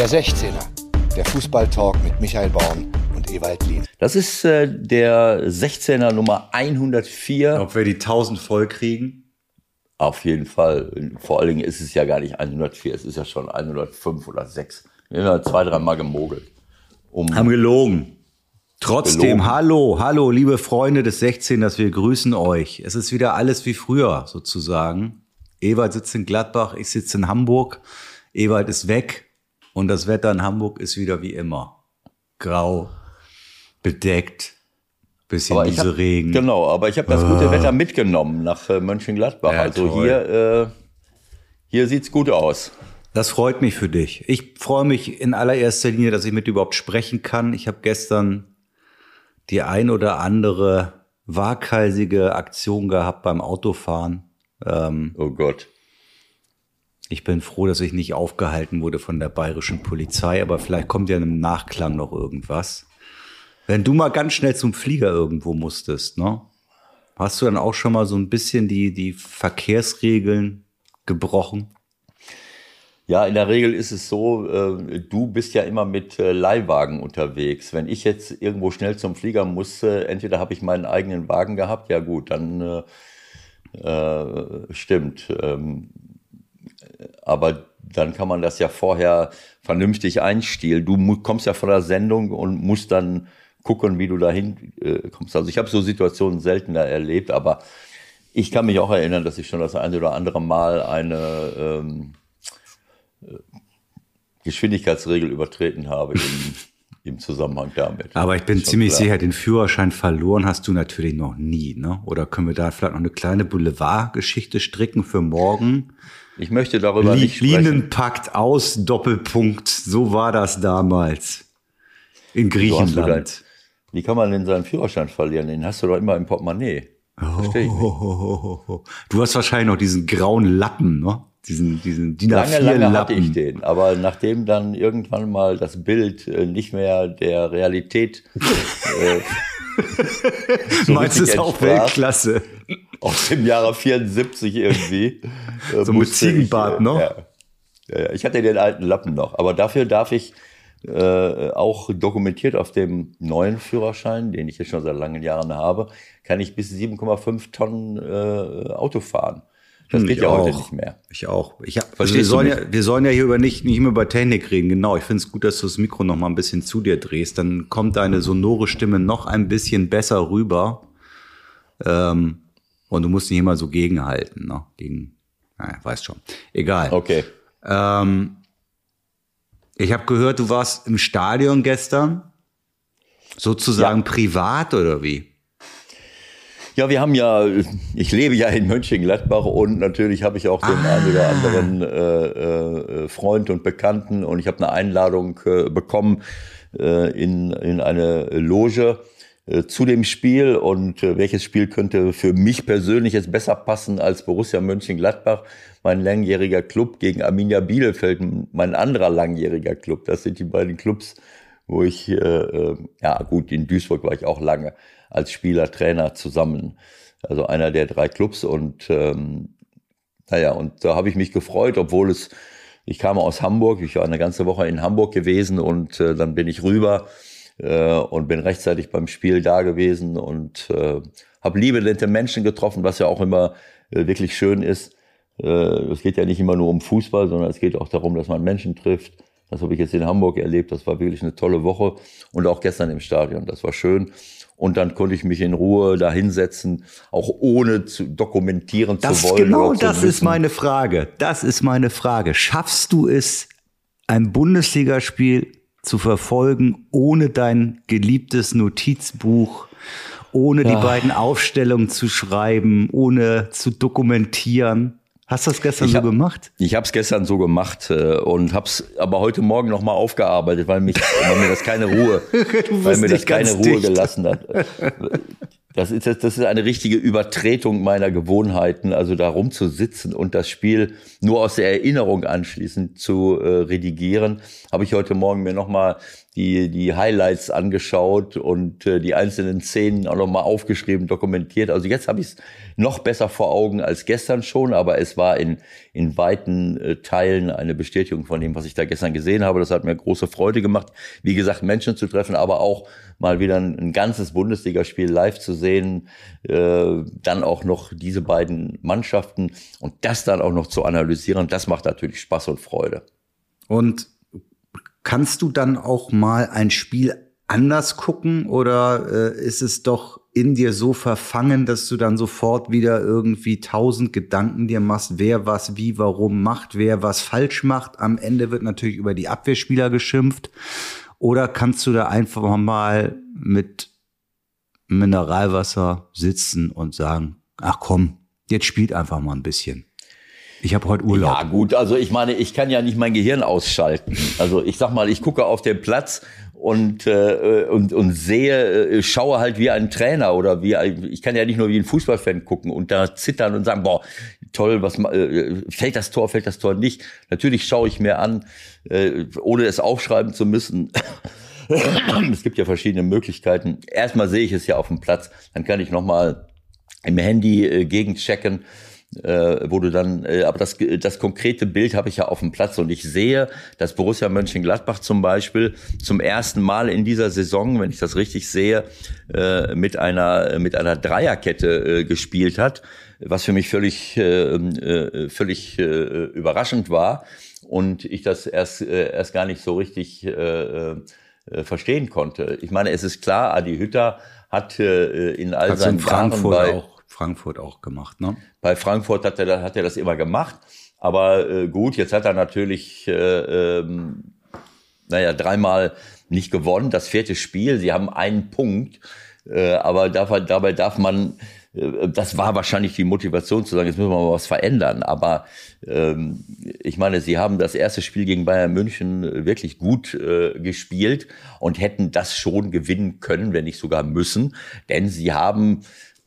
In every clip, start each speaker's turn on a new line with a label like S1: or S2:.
S1: Der 16er, der Fußballtalk mit Michael Baum und Ewald Lien.
S2: Das ist äh, der 16er Nummer 104.
S3: Ob wir die 1000 voll kriegen?
S2: Auf jeden Fall. Vor allen Dingen ist es ja gar nicht 104, es ist ja schon 105 oder 6. Wir haben ja zwei, dreimal gemogelt.
S3: Um haben gelogen. Trotzdem, gelogen. hallo, hallo, liebe Freunde des 16ers, wir grüßen euch. Es ist wieder alles wie früher, sozusagen. Ewald sitzt in Gladbach, ich sitze in Hamburg. Ewald ist weg und das Wetter in Hamburg ist wieder wie immer. Grau, bedeckt, bisschen aber diese
S2: hab,
S3: Regen.
S2: Genau, aber ich habe das gute uh. Wetter mitgenommen nach äh, Mönchengladbach. Ja, also toll. hier, äh, hier sieht's gut aus.
S3: Das freut mich für dich. Ich freue mich in allererster Linie, dass ich mit dir überhaupt sprechen kann. Ich habe gestern die ein oder andere waghalsige Aktion gehabt beim Autofahren.
S2: Ähm, oh Gott.
S3: Ich bin froh, dass ich nicht aufgehalten wurde von der bayerischen Polizei, aber vielleicht kommt ja im Nachklang noch irgendwas. Wenn du mal ganz schnell zum Flieger irgendwo musstest, ne? Hast du dann auch schon mal so ein bisschen die, die Verkehrsregeln gebrochen?
S2: Ja, in der Regel ist es so, äh, du bist ja immer mit äh, Leihwagen unterwegs. Wenn ich jetzt irgendwo schnell zum Flieger musste, entweder habe ich meinen eigenen Wagen gehabt, ja gut, dann äh, äh stimmt. Ähm, aber dann kann man das ja vorher vernünftig einstielen. Du kommst ja von der Sendung und musst dann gucken, wie du dahin äh, kommst. Also ich habe so Situationen seltener erlebt, aber ich kann mich auch erinnern, dass ich schon das eine oder andere Mal eine ähm, äh, Geschwindigkeitsregel übertreten habe im, im Zusammenhang damit.
S3: Aber ich bin ziemlich klar. sicher, den Führerschein verloren hast du natürlich noch nie, ne? Oder können wir da vielleicht noch eine kleine Boulevardgeschichte stricken für morgen?
S2: Ich möchte darüber Li nicht
S3: sprechen. Linenpakt aus, Doppelpunkt. So war das damals. In Griechenland.
S2: wie kann man denn seinen Führerschein verlieren? Den hast du doch immer im Portemonnaie. Verstehe ich nicht.
S3: Du hast wahrscheinlich noch diesen grauen Lappen, ne? Diesen, diesen
S2: DIN lange, lange hatte ich den, aber nachdem dann irgendwann mal das Bild äh, nicht mehr der Realität äh,
S3: so Meinst du es auch Weltklasse?
S2: Aus dem Jahre 74 irgendwie.
S3: So mit Ziegenbart,
S2: ne? Ja. ja, ich hatte den alten Lappen noch, aber dafür darf ich äh, auch dokumentiert auf dem neuen Führerschein, den ich jetzt schon seit langen Jahren habe, kann ich bis 7,5 Tonnen äh, Auto fahren. Das hm, geht ja auch. heute nicht mehr.
S3: Ich auch. Ich hab, also wir, sollen ja, wir sollen ja hier über nicht, nicht mehr über Technik reden. Genau. Ich finde es gut, dass du das Mikro noch mal ein bisschen zu dir drehst. Dann kommt deine sonore Stimme noch ein bisschen besser rüber. Ähm, und du musst nicht immer so gegenhalten. Ne? Gegen, naja, weißt schon. Egal.
S2: Okay.
S3: Ähm, ich habe gehört, du warst im Stadion gestern. Sozusagen ja. privat oder wie?
S2: Ja, wir haben ja, ich lebe ja in Mönchengladbach und natürlich habe ich auch den ah. einen oder anderen äh, äh, Freund und Bekannten und ich habe eine Einladung äh, bekommen äh, in, in eine Loge zu dem Spiel und äh, welches Spiel könnte für mich persönlich jetzt besser passen als Borussia Mönchengladbach, mein langjähriger Club gegen Arminia Bielefeld, mein anderer langjähriger Club. Das sind die beiden Clubs, wo ich, äh, äh ja gut, in Duisburg war ich auch lange als Spieler, Trainer zusammen. Also einer der drei Clubs und ähm, naja, und da habe ich mich gefreut, obwohl es, ich kam aus Hamburg, ich war eine ganze Woche in Hamburg gewesen und äh, dann bin ich rüber äh, und bin rechtzeitig beim Spiel da gewesen und äh, habe liebe, nette Menschen getroffen, was ja auch immer äh, wirklich schön ist. Äh, es geht ja nicht immer nur um Fußball, sondern es geht auch darum, dass man Menschen trifft. Das habe ich jetzt in Hamburg erlebt. Das war wirklich eine tolle Woche und auch gestern im Stadion. Das war schön und dann konnte ich mich in Ruhe da hinsetzen, auch ohne zu dokumentieren
S3: das
S2: zu wollen.
S3: Genau das ist meine Frage. Das ist meine Frage. Schaffst du es, ein Bundesligaspiel zu verfolgen, ohne dein geliebtes Notizbuch, ohne ja. die beiden Aufstellungen zu schreiben, ohne zu dokumentieren? Hast du das gestern
S2: ich
S3: so gemacht?
S2: Ich habe es gestern so gemacht äh, und habe es aber heute Morgen noch mal aufgearbeitet, weil, mich, weil mir das keine Ruhe, weil mir das keine Ruhe dicht. gelassen hat. Das ist, das ist eine richtige Übertretung meiner Gewohnheiten, also da rumzusitzen und das Spiel nur aus der Erinnerung anschließend zu äh, redigieren. Habe ich heute Morgen mir nochmal die, die Highlights angeschaut und äh, die einzelnen Szenen auch nochmal aufgeschrieben, dokumentiert. Also jetzt habe ich es noch besser vor Augen als gestern schon, aber es war in, in weiten äh, Teilen eine Bestätigung von dem, was ich da gestern gesehen habe. Das hat mir große Freude gemacht, wie gesagt, Menschen zu treffen, aber auch mal wieder ein, ein ganzes Bundesligaspiel live zu sehen, äh, dann auch noch diese beiden Mannschaften und das dann auch noch zu analysieren, das macht natürlich Spaß und Freude.
S3: Und Kannst du dann auch mal ein Spiel anders gucken oder äh, ist es doch in dir so verfangen, dass du dann sofort wieder irgendwie tausend Gedanken dir machst, wer was wie warum macht, wer was falsch macht. Am Ende wird natürlich über die Abwehrspieler geschimpft. Oder kannst du da einfach mal mit Mineralwasser sitzen und sagen, ach komm, jetzt spielt einfach mal ein bisschen. Ich habe heute Urlaub.
S2: Ja gut, also ich meine, ich kann ja nicht mein Gehirn ausschalten. Also ich sag mal, ich gucke auf den Platz und äh, und und sehe, äh, schaue halt wie ein Trainer oder wie ich kann ja nicht nur wie ein Fußballfan gucken und da zittern und sagen, boah, toll, was äh, fällt das Tor, fällt das Tor nicht. Natürlich schaue ich mir an, äh, ohne es aufschreiben zu müssen. es gibt ja verschiedene Möglichkeiten. Erstmal sehe ich es ja auf dem Platz, dann kann ich noch mal im Handy äh, gegenchecken äh, wo du dann, äh, aber das, das konkrete Bild habe ich ja auf dem Platz und ich sehe, dass Borussia Mönchengladbach zum Beispiel zum ersten Mal in dieser Saison, wenn ich das richtig sehe, äh, mit einer mit einer Dreierkette äh, gespielt hat, was für mich völlig äh, äh, völlig äh, überraschend war und ich das erst äh, erst gar nicht so richtig äh, äh, verstehen konnte. Ich meine, es ist klar, Adi Hütter hat äh, in all
S3: Hat's seinen in Frankfurt Jahren bei, auch Frankfurt auch gemacht, ne?
S2: Bei Frankfurt hat er, hat er das immer gemacht. Aber äh, gut, jetzt hat er natürlich, äh, ähm, naja, dreimal nicht gewonnen. Das vierte Spiel, sie haben einen Punkt. Äh, aber dabei, dabei darf man, äh, das war wahrscheinlich die Motivation zu sagen, jetzt müssen wir mal was verändern. Aber ähm, ich meine, sie haben das erste Spiel gegen Bayern München wirklich gut äh, gespielt und hätten das schon gewinnen können, wenn nicht sogar müssen. Denn sie haben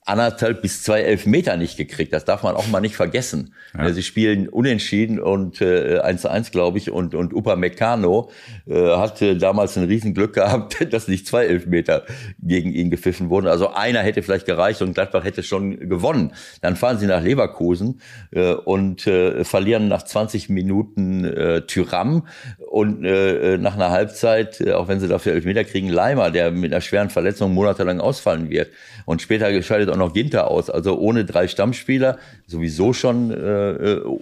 S2: anderthalb bis zwei Elfmeter nicht gekriegt. Das darf man auch mal nicht vergessen. Ja. Sie spielen unentschieden und äh, 1-1, glaube ich, und, und Upamecano äh, hatte damals ein Riesenglück gehabt, dass nicht zwei Elfmeter gegen ihn gepfiffen wurden. Also einer hätte vielleicht gereicht und Gladbach hätte schon gewonnen. Dann fahren sie nach Leverkusen äh, und äh, verlieren nach 20 Minuten äh, Tyram und äh, nach einer Halbzeit, äh, auch wenn sie dafür Elfmeter kriegen, Leimer, der mit einer schweren Verletzung monatelang ausfallen wird. Und später gescheidet auch noch Ginter aus. Also ohne drei Stammspieler, sowieso schon äh, äh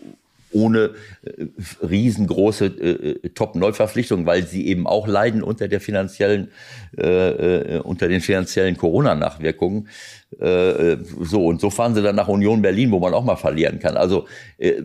S2: ohne äh, riesengroße äh, Top-Neuverpflichtungen, weil sie eben auch leiden unter der finanziellen, äh, äh, unter den finanziellen Corona-Nachwirkungen. Äh, so, und so fahren sie dann nach Union Berlin, wo man auch mal verlieren kann. Also äh,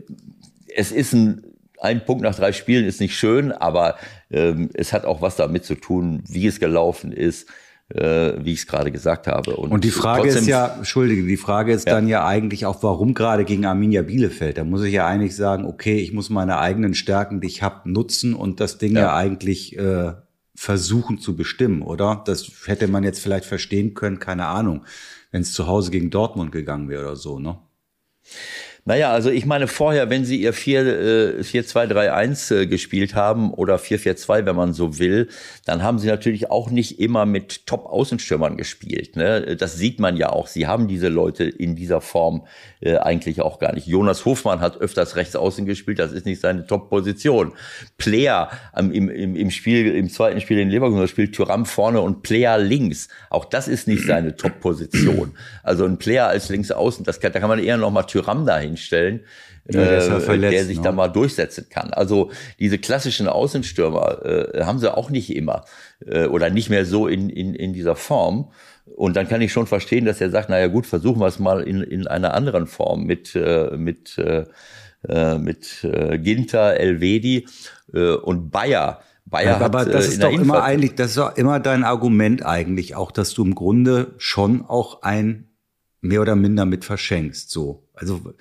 S2: es ist ein ein Punkt nach drei Spielen ist nicht schön, aber ähm, es hat auch was damit zu tun, wie es gelaufen ist, äh, wie ich es gerade gesagt habe.
S3: Und, und die Frage ist ja, entschuldige, die Frage ist ja. dann ja eigentlich auch, warum gerade gegen Arminia Bielefeld? Da muss ich ja eigentlich sagen, okay, ich muss meine eigenen Stärken, die ich habe, nutzen und das Ding ja, ja eigentlich äh, versuchen zu bestimmen, oder? Das hätte man jetzt vielleicht verstehen können, keine Ahnung, wenn es zu Hause gegen Dortmund gegangen wäre oder so, ne?
S2: Naja, also ich meine vorher, wenn sie ihr 4-2-3-1 äh, äh, gespielt haben oder 4-4-2, wenn man so will, dann haben sie natürlich auch nicht immer mit Top-Außenstürmern gespielt. Ne? Das sieht man ja auch. Sie haben diese Leute in dieser Form äh, eigentlich auch gar nicht. Jonas Hofmann hat öfters rechts außen gespielt, das ist nicht seine Top-Position. Player ähm, im, im, im Spiel, im zweiten Spiel in Leverkusen spielt Thuram vorne und Player links. Auch das ist nicht seine Top-Position. Also ein Player als links außen, das kann, da kann man eher noch mal Thuram dahin einstellen, ja, der, äh, verletzt, der, sich ne? da mal durchsetzen kann. Also diese klassischen Außenstürmer äh, haben sie auch nicht immer äh, oder nicht mehr so in, in, in dieser Form. Und dann kann ich schon verstehen, dass er sagt, naja gut, versuchen wir es mal in, in einer anderen Form mit, äh, mit, äh, äh mit äh, Ginter, Elvedi äh, und Bayer.
S3: Bayer aber hat, das ist doch immer eigentlich, das ist doch immer dein Argument eigentlich auch, dass du im Grunde schon auch ein mehr oder minder mit verschenkst, so. Also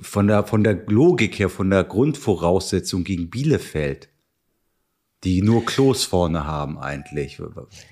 S3: von der, von der Logik her, von der Grundvoraussetzung gegen Bielefeld, die nur Klos vorne haben eigentlich.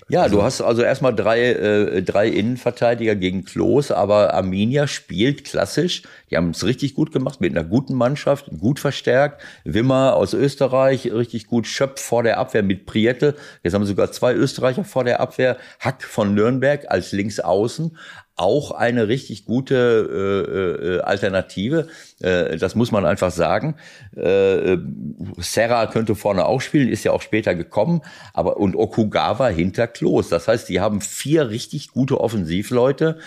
S2: Ja, also, du hast also erstmal drei, äh, drei Innenverteidiger gegen Klos, aber Arminia spielt klassisch. Die haben es richtig gut gemacht mit einer guten Mannschaft, gut verstärkt. Wimmer aus Österreich, richtig gut. Schöpf vor der Abwehr mit Prietel. Jetzt haben sogar zwei Österreicher vor der Abwehr. Hack von Nürnberg als Linksaußen auch eine richtig gute äh, äh, Alternative. Äh, das muss man einfach sagen. Äh, Serra könnte vorne auch spielen, ist ja auch später gekommen. Aber und Okugawa hinter Klos. Das heißt, die haben vier richtig gute Offensivleute,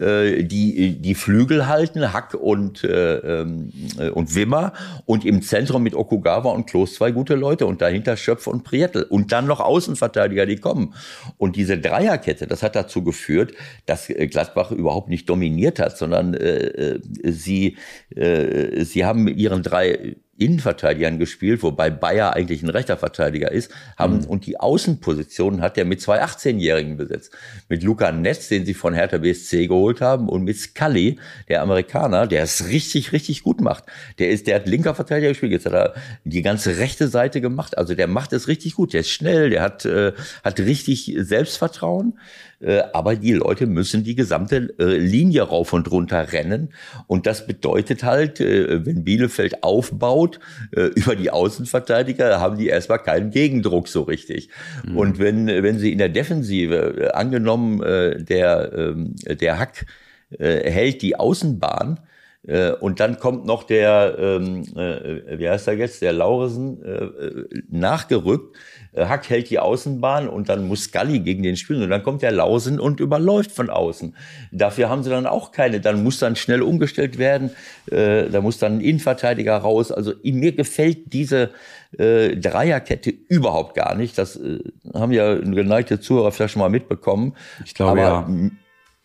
S2: äh, die die Flügel halten, Hack und äh, ähm, und Wimmer und im Zentrum mit Okugawa und Klos zwei gute Leute und dahinter Schöpf und Prietel und dann noch Außenverteidiger, die kommen. Und diese Dreierkette, das hat dazu geführt, dass Gladbach Gladbach überhaupt nicht dominiert hat, sondern äh, äh, sie, äh, sie haben mit ihren drei Innenverteidigern gespielt, wobei Bayer eigentlich ein rechter Verteidiger ist, haben mhm. und die Außenpositionen hat er mit zwei 18-Jährigen besetzt. Mit Luca Netz, den sie von Hertha BSC geholt haben, und mit Scully, der Amerikaner, der es richtig, richtig gut macht. Der ist, der hat linker Verteidiger gespielt, jetzt hat er die ganze rechte Seite gemacht. Also der macht es richtig gut. Der ist schnell, der hat, äh, hat richtig Selbstvertrauen. Äh, aber die Leute müssen die gesamte äh, Linie rauf und runter rennen. Und das bedeutet halt, äh, wenn Bielefeld aufbaut über die Außenverteidiger, haben die erstmal keinen Gegendruck so richtig. Mhm. Und wenn, wenn sie in der Defensive, angenommen, der, ähm, der Hack hält die Außenbahn, und dann kommt noch der, ähm, wie heißt er jetzt, der Lauresen nachgerückt, Hack hält die Außenbahn und dann muss Scully gegen den spielen und dann kommt der Lausen und überläuft von außen. Dafür haben sie dann auch keine. Dann muss dann schnell umgestellt werden. Äh, da muss dann ein Innenverteidiger raus. Also mir gefällt diese äh, Dreierkette überhaupt gar nicht. Das äh, haben ja geneigte Zuhörer vielleicht schon mal mitbekommen.
S3: Ich glaube
S2: Aber,
S3: ja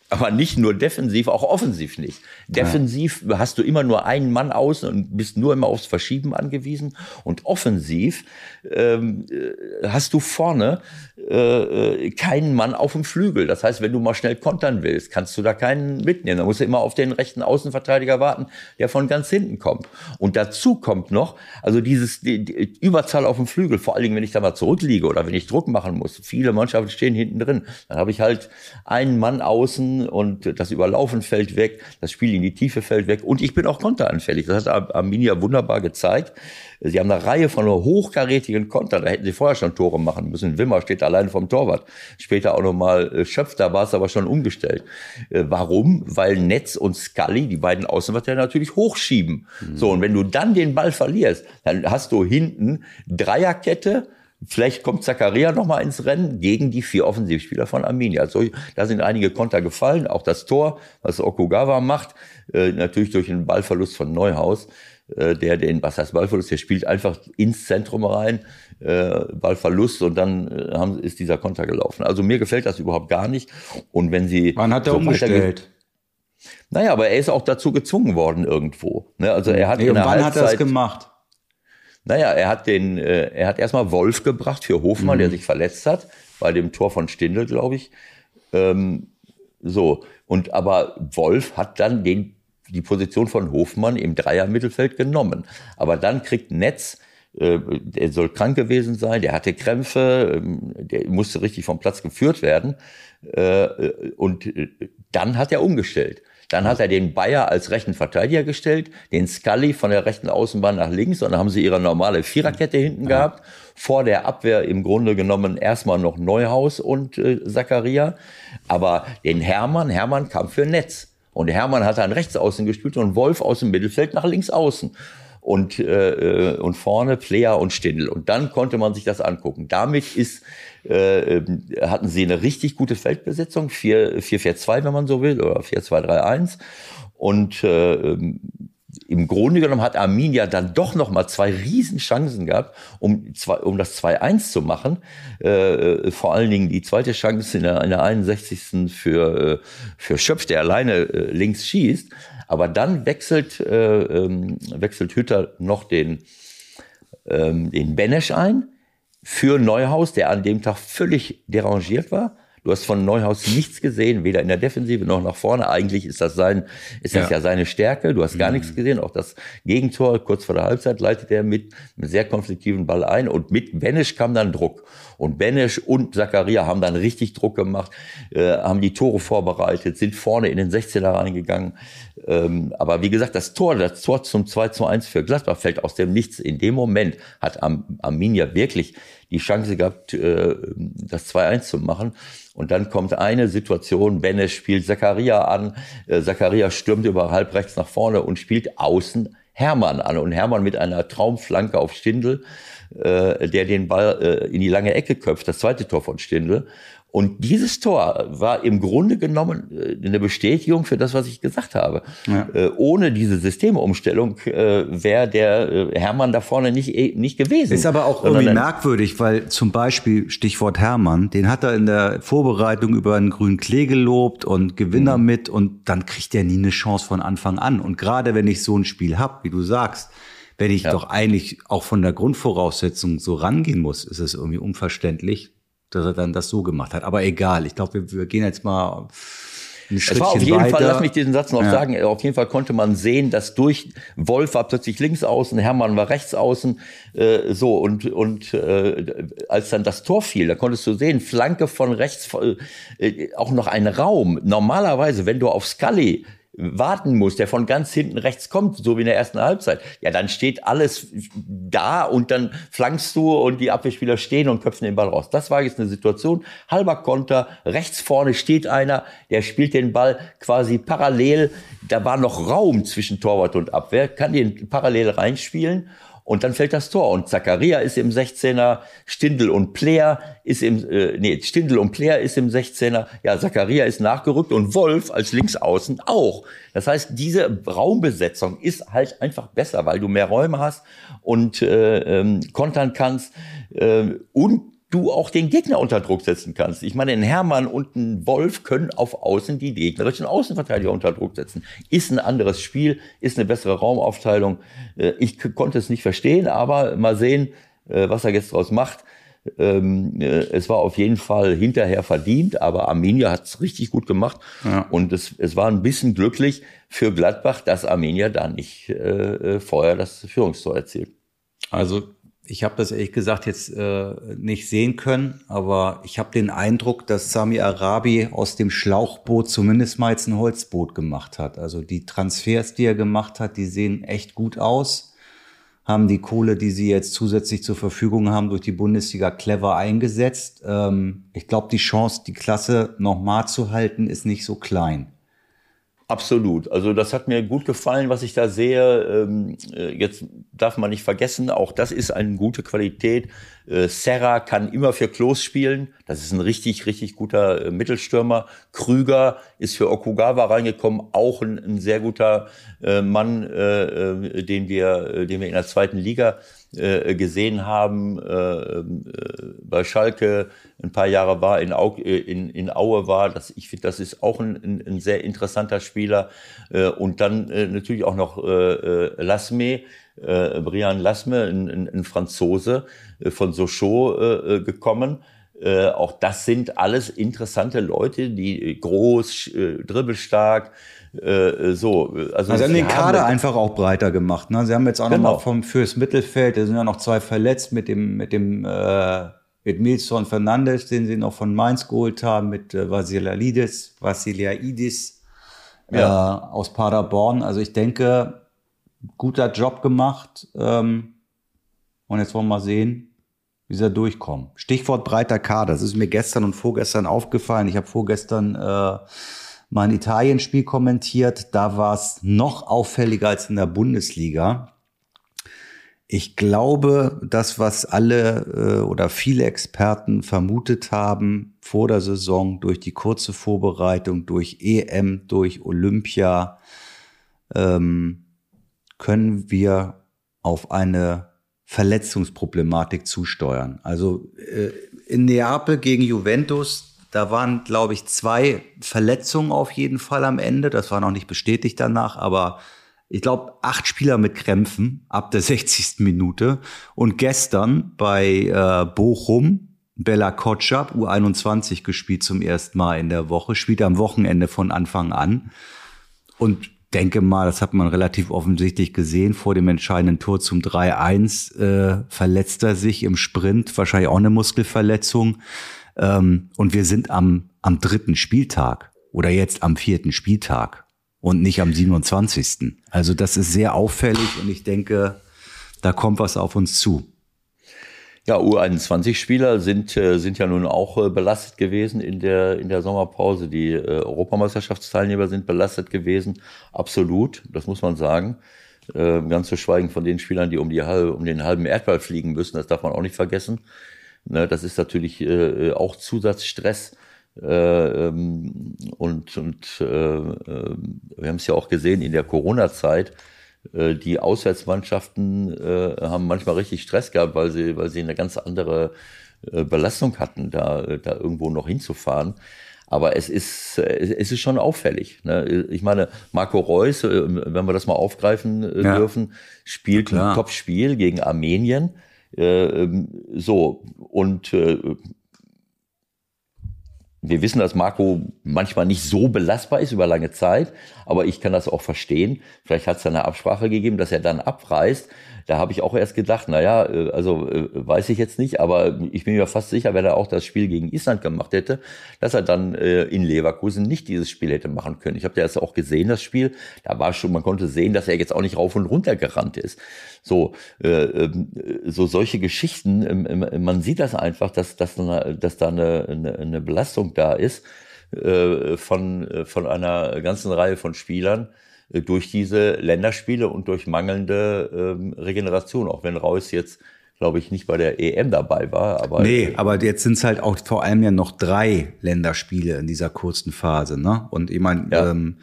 S2: aber nicht nur defensiv, auch offensiv nicht. Defensiv ja. hast du immer nur einen Mann außen und bist nur immer aufs Verschieben angewiesen. Und offensiv ähm, äh, hast du vorne äh, äh, keinen Mann auf dem Flügel. Das heißt, wenn du mal schnell kontern willst, kannst du da keinen mitnehmen. Da musst du immer auf den rechten Außenverteidiger warten, der von ganz hinten kommt. Und dazu kommt noch, also dieses die, die Überzahl auf dem Flügel, vor allen Dingen, wenn ich da mal zurückliege oder wenn ich Druck machen muss. Viele Mannschaften stehen hinten drin. Dann habe ich halt einen Mann außen und das Überlaufen fällt weg, das Spiel in die Tiefe fällt weg und ich bin auch konteranfällig. Das hat Arminia wunderbar gezeigt. Sie haben eine Reihe von hochkarätigen Kontern, da hätten sie vorher schon Tore machen müssen. Wimmer steht alleine vom Torwart. Später auch nochmal äh, Schöpf, da war es aber schon umgestellt. Äh, warum? Weil Netz und Scully, die beiden Außenverteidiger, natürlich hochschieben. Mhm. So, und wenn du dann den Ball verlierst, dann hast du hinten Dreierkette, Vielleicht kommt Zakaria noch mal ins Rennen gegen die vier Offensivspieler von Arminia. Also, da sind einige Konter gefallen, auch das Tor, was Okugawa macht, äh, natürlich durch einen Ballverlust von Neuhaus, äh, der den, was heißt Ballverlust, der spielt einfach ins Zentrum rein, äh, Ballverlust und dann äh, haben, ist dieser Konter gelaufen. Also mir gefällt das überhaupt gar nicht. Und wenn sie
S3: Wann hat er so umgestellt?
S2: Naja, aber er ist auch dazu gezwungen worden irgendwo. Ne? Also er hat
S3: nee,
S2: in
S3: der wann Halbzeit, hat er das gemacht?
S2: Naja, er hat den, äh, er hat erstmal Wolf gebracht für Hofmann, mhm. der sich verletzt hat, bei dem Tor von Stindl, glaube ich. Ähm, so. Und aber Wolf hat dann den, die Position von Hofmann im Dreier-Mittelfeld genommen. Aber dann kriegt Netz, äh, der soll krank gewesen sein, der hatte Krämpfe, ähm, der musste richtig vom Platz geführt werden. Äh, äh und äh, dann hat er umgestellt. Dann hat er den Bayer als rechten Verteidiger gestellt, den Scully von der rechten Außenbahn nach links und dann haben sie ihre normale Viererkette hinten ja. gehabt. Vor der Abwehr im Grunde genommen erstmal noch Neuhaus und äh, Zakaria. Aber den Hermann, Hermann kam für Netz. Und Hermann hat dann rechts außen gespielt und Wolf aus dem Mittelfeld nach links außen und, äh, äh, und vorne Player und Stindl. Und dann konnte man sich das angucken. Damit ist, äh, ähm, hatten sie eine richtig gute Feldbesetzung, 4-4-2, wenn man so will, oder 4-2-3-1. Und äh, ähm, im Grunde genommen hat Arminia dann doch noch mal zwei Riesenchancen gehabt, um, zwei, um das 2-1 zu machen. Äh, vor allen Dingen die zweite Chance in der, in der 61. für, äh, für Schöpf, der alleine äh, links schießt. Aber dann wechselt, äh, ähm, wechselt Hütter noch den, ähm, den Benesch ein für Neuhaus, der an dem Tag völlig derangiert war. Du hast von Neuhaus nichts gesehen, weder in der Defensive noch nach vorne. Eigentlich ist das sein, ist das ja, ja seine Stärke. Du hast gar mhm. nichts gesehen. Auch das Gegentor kurz vor der Halbzeit leitet er mit einem sehr konfliktiven Ball ein. Und mit Benesch kam dann Druck. Und Benesch und Zakaria haben dann richtig Druck gemacht, äh, haben die Tore vorbereitet, sind vorne in den 16er reingegangen. Ähm, aber wie gesagt, das Tor, das Tor zum 2 zu 1 für Gladbach fällt aus dem Nichts. In dem Moment hat Arminia wirklich die Chance gehabt, äh, das 2-1 zu machen. Und dann kommt eine Situation, Benne spielt Zakaria an, äh, Zakaria stürmt über halb rechts nach vorne und spielt außen Hermann an. Und Hermann mit einer Traumflanke auf Stindl, äh, der den Ball äh, in die lange Ecke köpft, das zweite Tor von Stindl. Und dieses Tor war im Grunde genommen äh, eine Bestätigung für das, was ich gesagt habe. Ja. Äh, ohne diese Systemumstellung äh, wäre der Hermann da vorne nicht, nicht gewesen.
S3: Ist aber auch irgendwie merkwürdig, weil zum Beispiel Stichwort Hermann, den hat er in der Vorbereitung über einen grünen Klee gelobt und Gewinner mhm. mit und dann kriegt er nie eine Chance von Anfang an. Und gerade wenn ich so ein Spiel hab, wie du sagst, wenn ich ja. doch eigentlich auch von der Grundvoraussetzung so rangehen muss, ist es irgendwie unverständlich, dass er dann das so gemacht hat. Aber egal, ich glaube, wir, wir gehen jetzt mal
S2: ein Schrittchen es war auf jeden weiter. Fall, lass mich diesen Satz noch ja. sagen, auf jeden Fall konnte man sehen, dass durch Wolf war plötzlich links außen, Hermann war rechts außen, äh, so und und äh, als dann das Tor fiel, da konntest du sehen, Flanke von rechts, äh, auch noch ein Raum. Normalerweise, wenn du auf Scully warten muss, der von ganz hinten rechts kommt, so wie in der ersten Halbzeit, ja, dann steht alles da und dann flankst du und die Abwehrspieler stehen und köpfen den Ball raus. Das war jetzt eine Situation, halber Konter, rechts vorne steht einer, der spielt den Ball quasi parallel, da war noch Raum zwischen Torwart und Abwehr, kann den parallel reinspielen und dann fällt das Tor. Und Zakaria ist im 16er, Stindel und Player ist im, äh, nee, Stindel und Player ist im 16er. Ja, Zakaria ist nachgerückt und Wolf als Linksaußen auch. Das heißt, diese Raumbesetzung ist halt einfach besser, weil du mehr Räume hast und äh, ähm, kontern kannst. Äh, und du auch den Gegner unter Druck setzen kannst. Ich meine, ein Hermann und ein Wolf können auf Außen die gegnerischen Außenverteidiger unter Druck setzen. Ist ein anderes Spiel, ist eine bessere Raumaufteilung. Äh, ich konnte es nicht verstehen, aber mal sehen, äh, was er jetzt draus macht. Ähm, äh, es war auf jeden Fall hinterher verdient, aber Arminia hat es richtig gut gemacht. Ja. Und es, es war ein bisschen glücklich für Gladbach, dass Arminia da nicht vorher das Führungstor erzielt.
S3: Also ich habe das ehrlich gesagt jetzt äh, nicht sehen können, aber ich habe den Eindruck, dass Sami Arabi aus dem Schlauchboot zumindest mal jetzt ein Holzboot gemacht hat. Also die Transfers, die er gemacht hat, die sehen echt gut aus, haben die Kohle, die sie jetzt zusätzlich zur Verfügung haben, durch die Bundesliga clever eingesetzt. Ähm, ich glaube, die Chance, die Klasse nochmal zu halten, ist nicht so klein.
S2: Absolut. Also das hat mir gut gefallen, was ich da sehe. Ähm, äh, jetzt darf man nicht vergessen, auch das ist eine gute Qualität. Äh, Serra kann immer für Klos spielen. Das ist ein richtig, richtig guter äh, Mittelstürmer. Krüger ist für Okugawa reingekommen, auch ein, ein sehr guter Mann, den wir, den wir in der zweiten Liga gesehen haben. Bei Schalke ein paar Jahre war, in, Au, in, in Aue war. Das, ich finde, das ist auch ein, ein, sehr interessanter Spieler. Und dann natürlich auch noch Lasme, äh, Brian Lasme, ein, ein, Franzose äh, von Sochaux äh, äh, gekommen. Äh, auch das sind alles interessante Leute, die groß, äh, dribbelstark, äh, so.
S3: Also, also sie haben den Kader haben einfach auch breiter gemacht. Ne? Sie haben jetzt auch genau. noch vom fürs Mittelfeld, da sind ja noch zwei verletzt mit dem mit dem äh, mit Milson Fernandes, den sie noch von Mainz geholt haben, mit äh, Vasiliadis, Vasiliadis ja. äh, aus Paderborn. Also ich denke, guter Job gemacht. Ähm, und jetzt wollen wir mal sehen, wie sie da durchkommen. Stichwort breiter Kader. Das ist mir gestern und vorgestern aufgefallen. Ich habe vorgestern äh, mein Italien-Spiel kommentiert. Da war es noch auffälliger als in der Bundesliga. Ich glaube, das, was alle äh, oder viele Experten vermutet haben vor der Saison durch die kurze Vorbereitung, durch EM, durch Olympia, ähm, können wir auf eine Verletzungsproblematik zusteuern. Also äh, in Neapel gegen Juventus, da waren, glaube ich, zwei Verletzungen auf jeden Fall am Ende. Das war noch nicht bestätigt danach, aber ich glaube, acht Spieler mit Krämpfen ab der 60. Minute. Und gestern bei äh, Bochum, Bella Kotschap, U21 gespielt zum ersten Mal in der Woche, spielt am Wochenende von Anfang an. Und denke mal, das hat man relativ offensichtlich gesehen, vor dem entscheidenden Tor zum 3-1 äh, verletzt er sich im Sprint, wahrscheinlich auch eine Muskelverletzung. Ähm, und wir sind am, am dritten Spieltag oder jetzt am vierten Spieltag und nicht am 27. Also das ist sehr auffällig und ich denke, da kommt was auf uns zu.
S2: Ja, U21-Spieler sind, äh, sind ja nun auch äh, belastet gewesen in der, in der Sommerpause. Die äh, Europameisterschaftsteilnehmer sind belastet gewesen. Absolut, das muss man sagen. Ganz zu schweigen von den Spielern, die um, die, um den halben Erdball fliegen müssen, das darf man auch nicht vergessen. Ne, das ist natürlich auch Zusatzstress. Ähm, und und wir haben es ja auch gesehen in der Corona-Zeit äh, die Auswärtsmannschaften äh, haben manchmal richtig Stress gehabt, weil sie, weil sie eine ganz andere äh, Belastung hatten, da, da irgendwo noch hinzufahren. Aber es ist, es ist schon auffällig. Ne? Ich meine, Marco Reus, wenn wir das mal aufgreifen ja. dürfen, spielt ein Top-Spiel gegen Armenien. Ähm, so, und wir wissen, dass Marco manchmal nicht so belastbar ist über lange Zeit, aber ich kann das auch verstehen. Vielleicht hat es da eine Absprache gegeben, dass er dann abreist. Da habe ich auch erst gedacht, naja, äh, also äh, weiß ich jetzt nicht, aber ich bin mir fast sicher, wenn er auch das Spiel gegen Island gemacht hätte, dass er dann äh, in Leverkusen nicht dieses Spiel hätte machen können. Ich habe das auch gesehen, das Spiel. Da war schon, man konnte sehen, dass er jetzt auch nicht rauf und runter gerannt ist. So, ähm, so solche Geschichten, ähm, man sieht das einfach, dass, dass, dass da eine, eine, eine Belastung da ist von, von einer ganzen Reihe von Spielern durch diese Länderspiele und durch mangelnde ähm, Regeneration, auch wenn Reus jetzt glaube ich, nicht bei der EM dabei war. Aber
S3: nee, aber jetzt sind es halt auch vor allem ja noch drei Länderspiele in dieser kurzen Phase. Ne? Und ich meine, ja. ähm,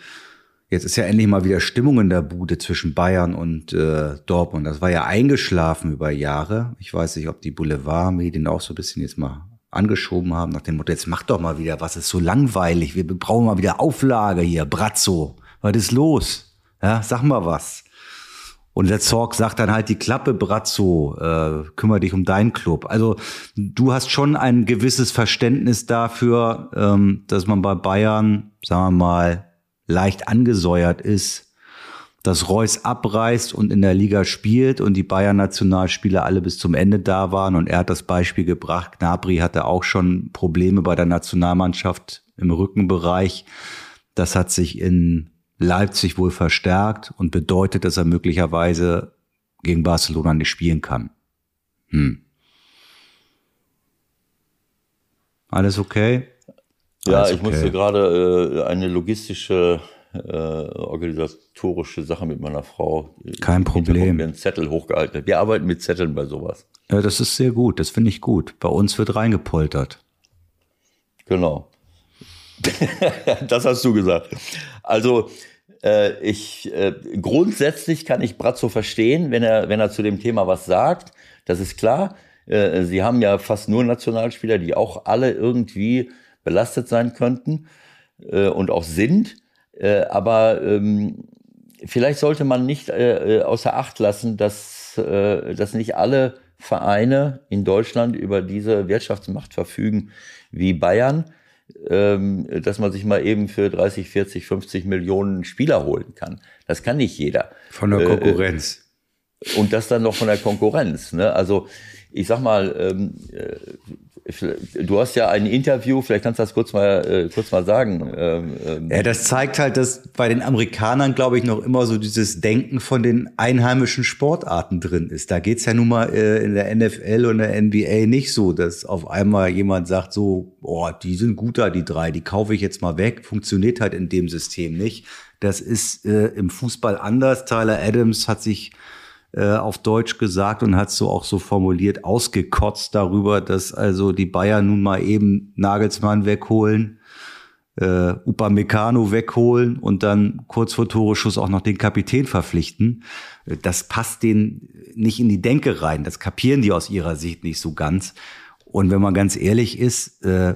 S3: jetzt ist ja endlich mal wieder Stimmung in der Bude zwischen Bayern und äh, Dortmund. Das war ja eingeschlafen über Jahre. Ich weiß nicht, ob die Boulevardmedien auch so ein bisschen jetzt mal angeschoben haben nach dem Motto, jetzt mach doch mal wieder was, ist so langweilig, wir brauchen mal wieder Auflage hier, Brazzo was ist los? Ja, sag mal was. Und der Zorg sagt dann halt die Klappe, Brazzo, äh, kümmere dich um deinen Club. Also du hast schon ein gewisses Verständnis dafür, ähm, dass man bei Bayern, sagen wir mal, leicht angesäuert ist, dass Reus abreißt und in der Liga spielt und die Bayern-Nationalspieler alle bis zum Ende da waren. Und er hat das Beispiel gebracht, Gnabry hatte auch schon Probleme bei der Nationalmannschaft im Rückenbereich. Das hat sich in Leipzig wohl verstärkt und bedeutet, dass er möglicherweise gegen Barcelona nicht spielen kann. Hm. Alles okay?
S2: Ja, Alles ich okay. musste gerade äh, eine logistische, äh, organisatorische Sache mit meiner Frau.
S3: Kein Problem.
S2: Wir einen Zettel hochgehalten. Wir arbeiten mit Zetteln bei sowas.
S3: Ja, das ist sehr gut. Das finde ich gut. Bei uns wird reingepoltert.
S2: Genau. das hast du gesagt. Also äh, ich äh, grundsätzlich kann ich Brazzo verstehen, wenn er wenn er zu dem Thema was sagt. Das ist klar. Äh, Sie haben ja fast nur Nationalspieler, die auch alle irgendwie belastet sein könnten äh, und auch sind. Äh, aber ähm, vielleicht sollte man nicht äh, außer Acht lassen, dass, äh, dass nicht alle Vereine in Deutschland über diese Wirtschaftsmacht verfügen wie Bayern dass man sich mal eben für 30, 40, 50 Millionen Spieler holen kann. Das kann nicht jeder.
S3: Von der äh, Konkurrenz.
S2: Äh, und das dann noch von der Konkurrenz. Ne? Also ich sag mal, ähm, äh, Du hast ja ein Interview, vielleicht kannst du das kurz mal, äh, kurz mal sagen.
S3: Ähm, ähm, ja, das zeigt halt, dass bei den Amerikanern, glaube ich, noch immer so dieses Denken von den einheimischen Sportarten drin ist. Da geht's ja nun mal äh, in der NFL und der NBA nicht so, dass auf einmal jemand sagt so, oh, die sind guter, die drei, die kaufe ich jetzt mal weg. Funktioniert halt in dem System nicht. Das ist äh, im Fußball anders. Tyler Adams hat sich auf Deutsch gesagt und hat so auch so formuliert, ausgekotzt darüber, dass also die Bayern nun mal eben Nagelsmann wegholen, äh, Upamecano wegholen und dann kurz vor Toreschuss auch noch den Kapitän verpflichten. Das passt denen nicht in die Denke rein. Das kapieren die aus ihrer Sicht nicht so ganz. Und wenn man ganz ehrlich ist, äh,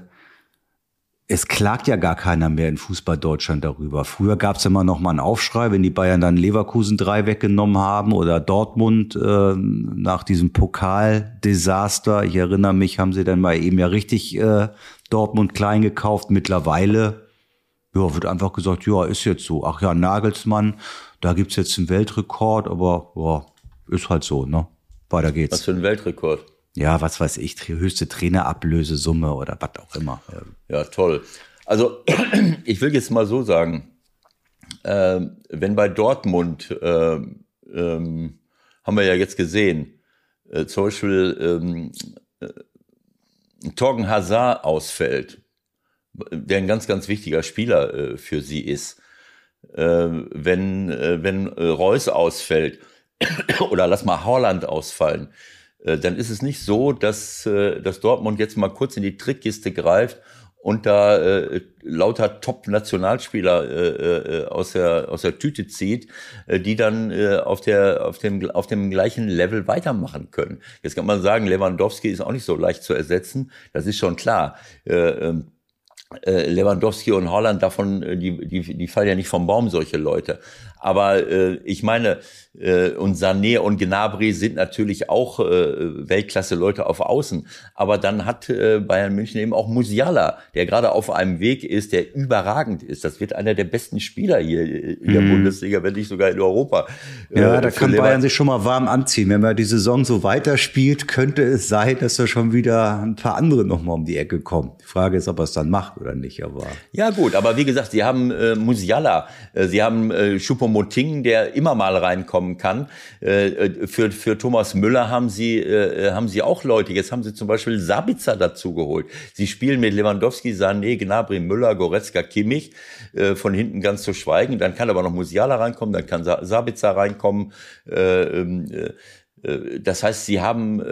S3: es klagt ja gar keiner mehr in Fußball Deutschland darüber. Früher gab es immer noch mal einen Aufschrei, wenn die Bayern dann Leverkusen drei weggenommen haben oder Dortmund äh, nach diesem Pokaldesaster. Ich erinnere mich, haben sie dann mal eben ja richtig äh, Dortmund klein gekauft. Mittlerweile ja, wird einfach gesagt, ja, ist jetzt so. Ach ja, Nagelsmann, da gibt's jetzt einen Weltrekord, aber ja, ist halt so, ne? Weiter geht's.
S2: Was für ein Weltrekord?
S3: Ja, was weiß ich, höchste Trainerablösesumme oder was auch immer.
S2: Ja, toll. Also ich will jetzt mal so sagen, äh, wenn bei Dortmund, äh, ähm, haben wir ja jetzt gesehen, äh, zum Beispiel ähm, äh, Torgen Hazard ausfällt, der ein ganz, ganz wichtiger Spieler äh, für sie ist, äh, wenn, wenn Reus ausfällt oder lass mal Holland ausfallen, äh, dann ist es nicht so, dass, äh, dass Dortmund jetzt mal kurz in die Trickkiste greift und da äh, lauter Top-Nationalspieler äh, äh, aus, der, aus der Tüte zieht, äh, die dann äh, auf, der, auf, dem, auf dem gleichen Level weitermachen können. Jetzt kann man sagen, Lewandowski ist auch nicht so leicht zu ersetzen, das ist schon klar. Äh, ähm, äh, Lewandowski und Holland davon, die, die, die fallen ja nicht vom Baum, solche Leute. Aber äh, ich meine, äh, und Sané und Gnabry sind natürlich auch äh, Weltklasse-Leute auf Außen. Aber dann hat äh, Bayern München eben auch Musiala, der gerade auf einem Weg ist, der überragend ist. Das wird einer der besten Spieler hier in der mhm. Bundesliga, wenn nicht sogar in Europa.
S3: Ja, äh, da kann Lever Bayern sich schon mal warm anziehen. Wenn man die Saison so weiterspielt, könnte es sein, dass da schon wieder ein paar andere nochmal um die Ecke kommen. Die Frage ist, ob er es dann macht oder nicht. Aber
S2: ja gut, aber wie gesagt, sie haben äh, Musiala, äh, sie haben äh, Choupo-Moting, der immer mal reinkommen kann. Äh, äh, für, für Thomas Müller haben sie, äh, haben sie auch Leute. Jetzt haben sie zum Beispiel Sabitzer dazu geholt. Sie spielen mit Lewandowski, Sané, Gnabry, Müller, Goretzka, Kimmich, von hinten ganz zu schweigen. Dann kann aber noch Musiala reinkommen, dann kann Sabitzer reinkommen. Äh, ähm, äh, das heißt, sie haben,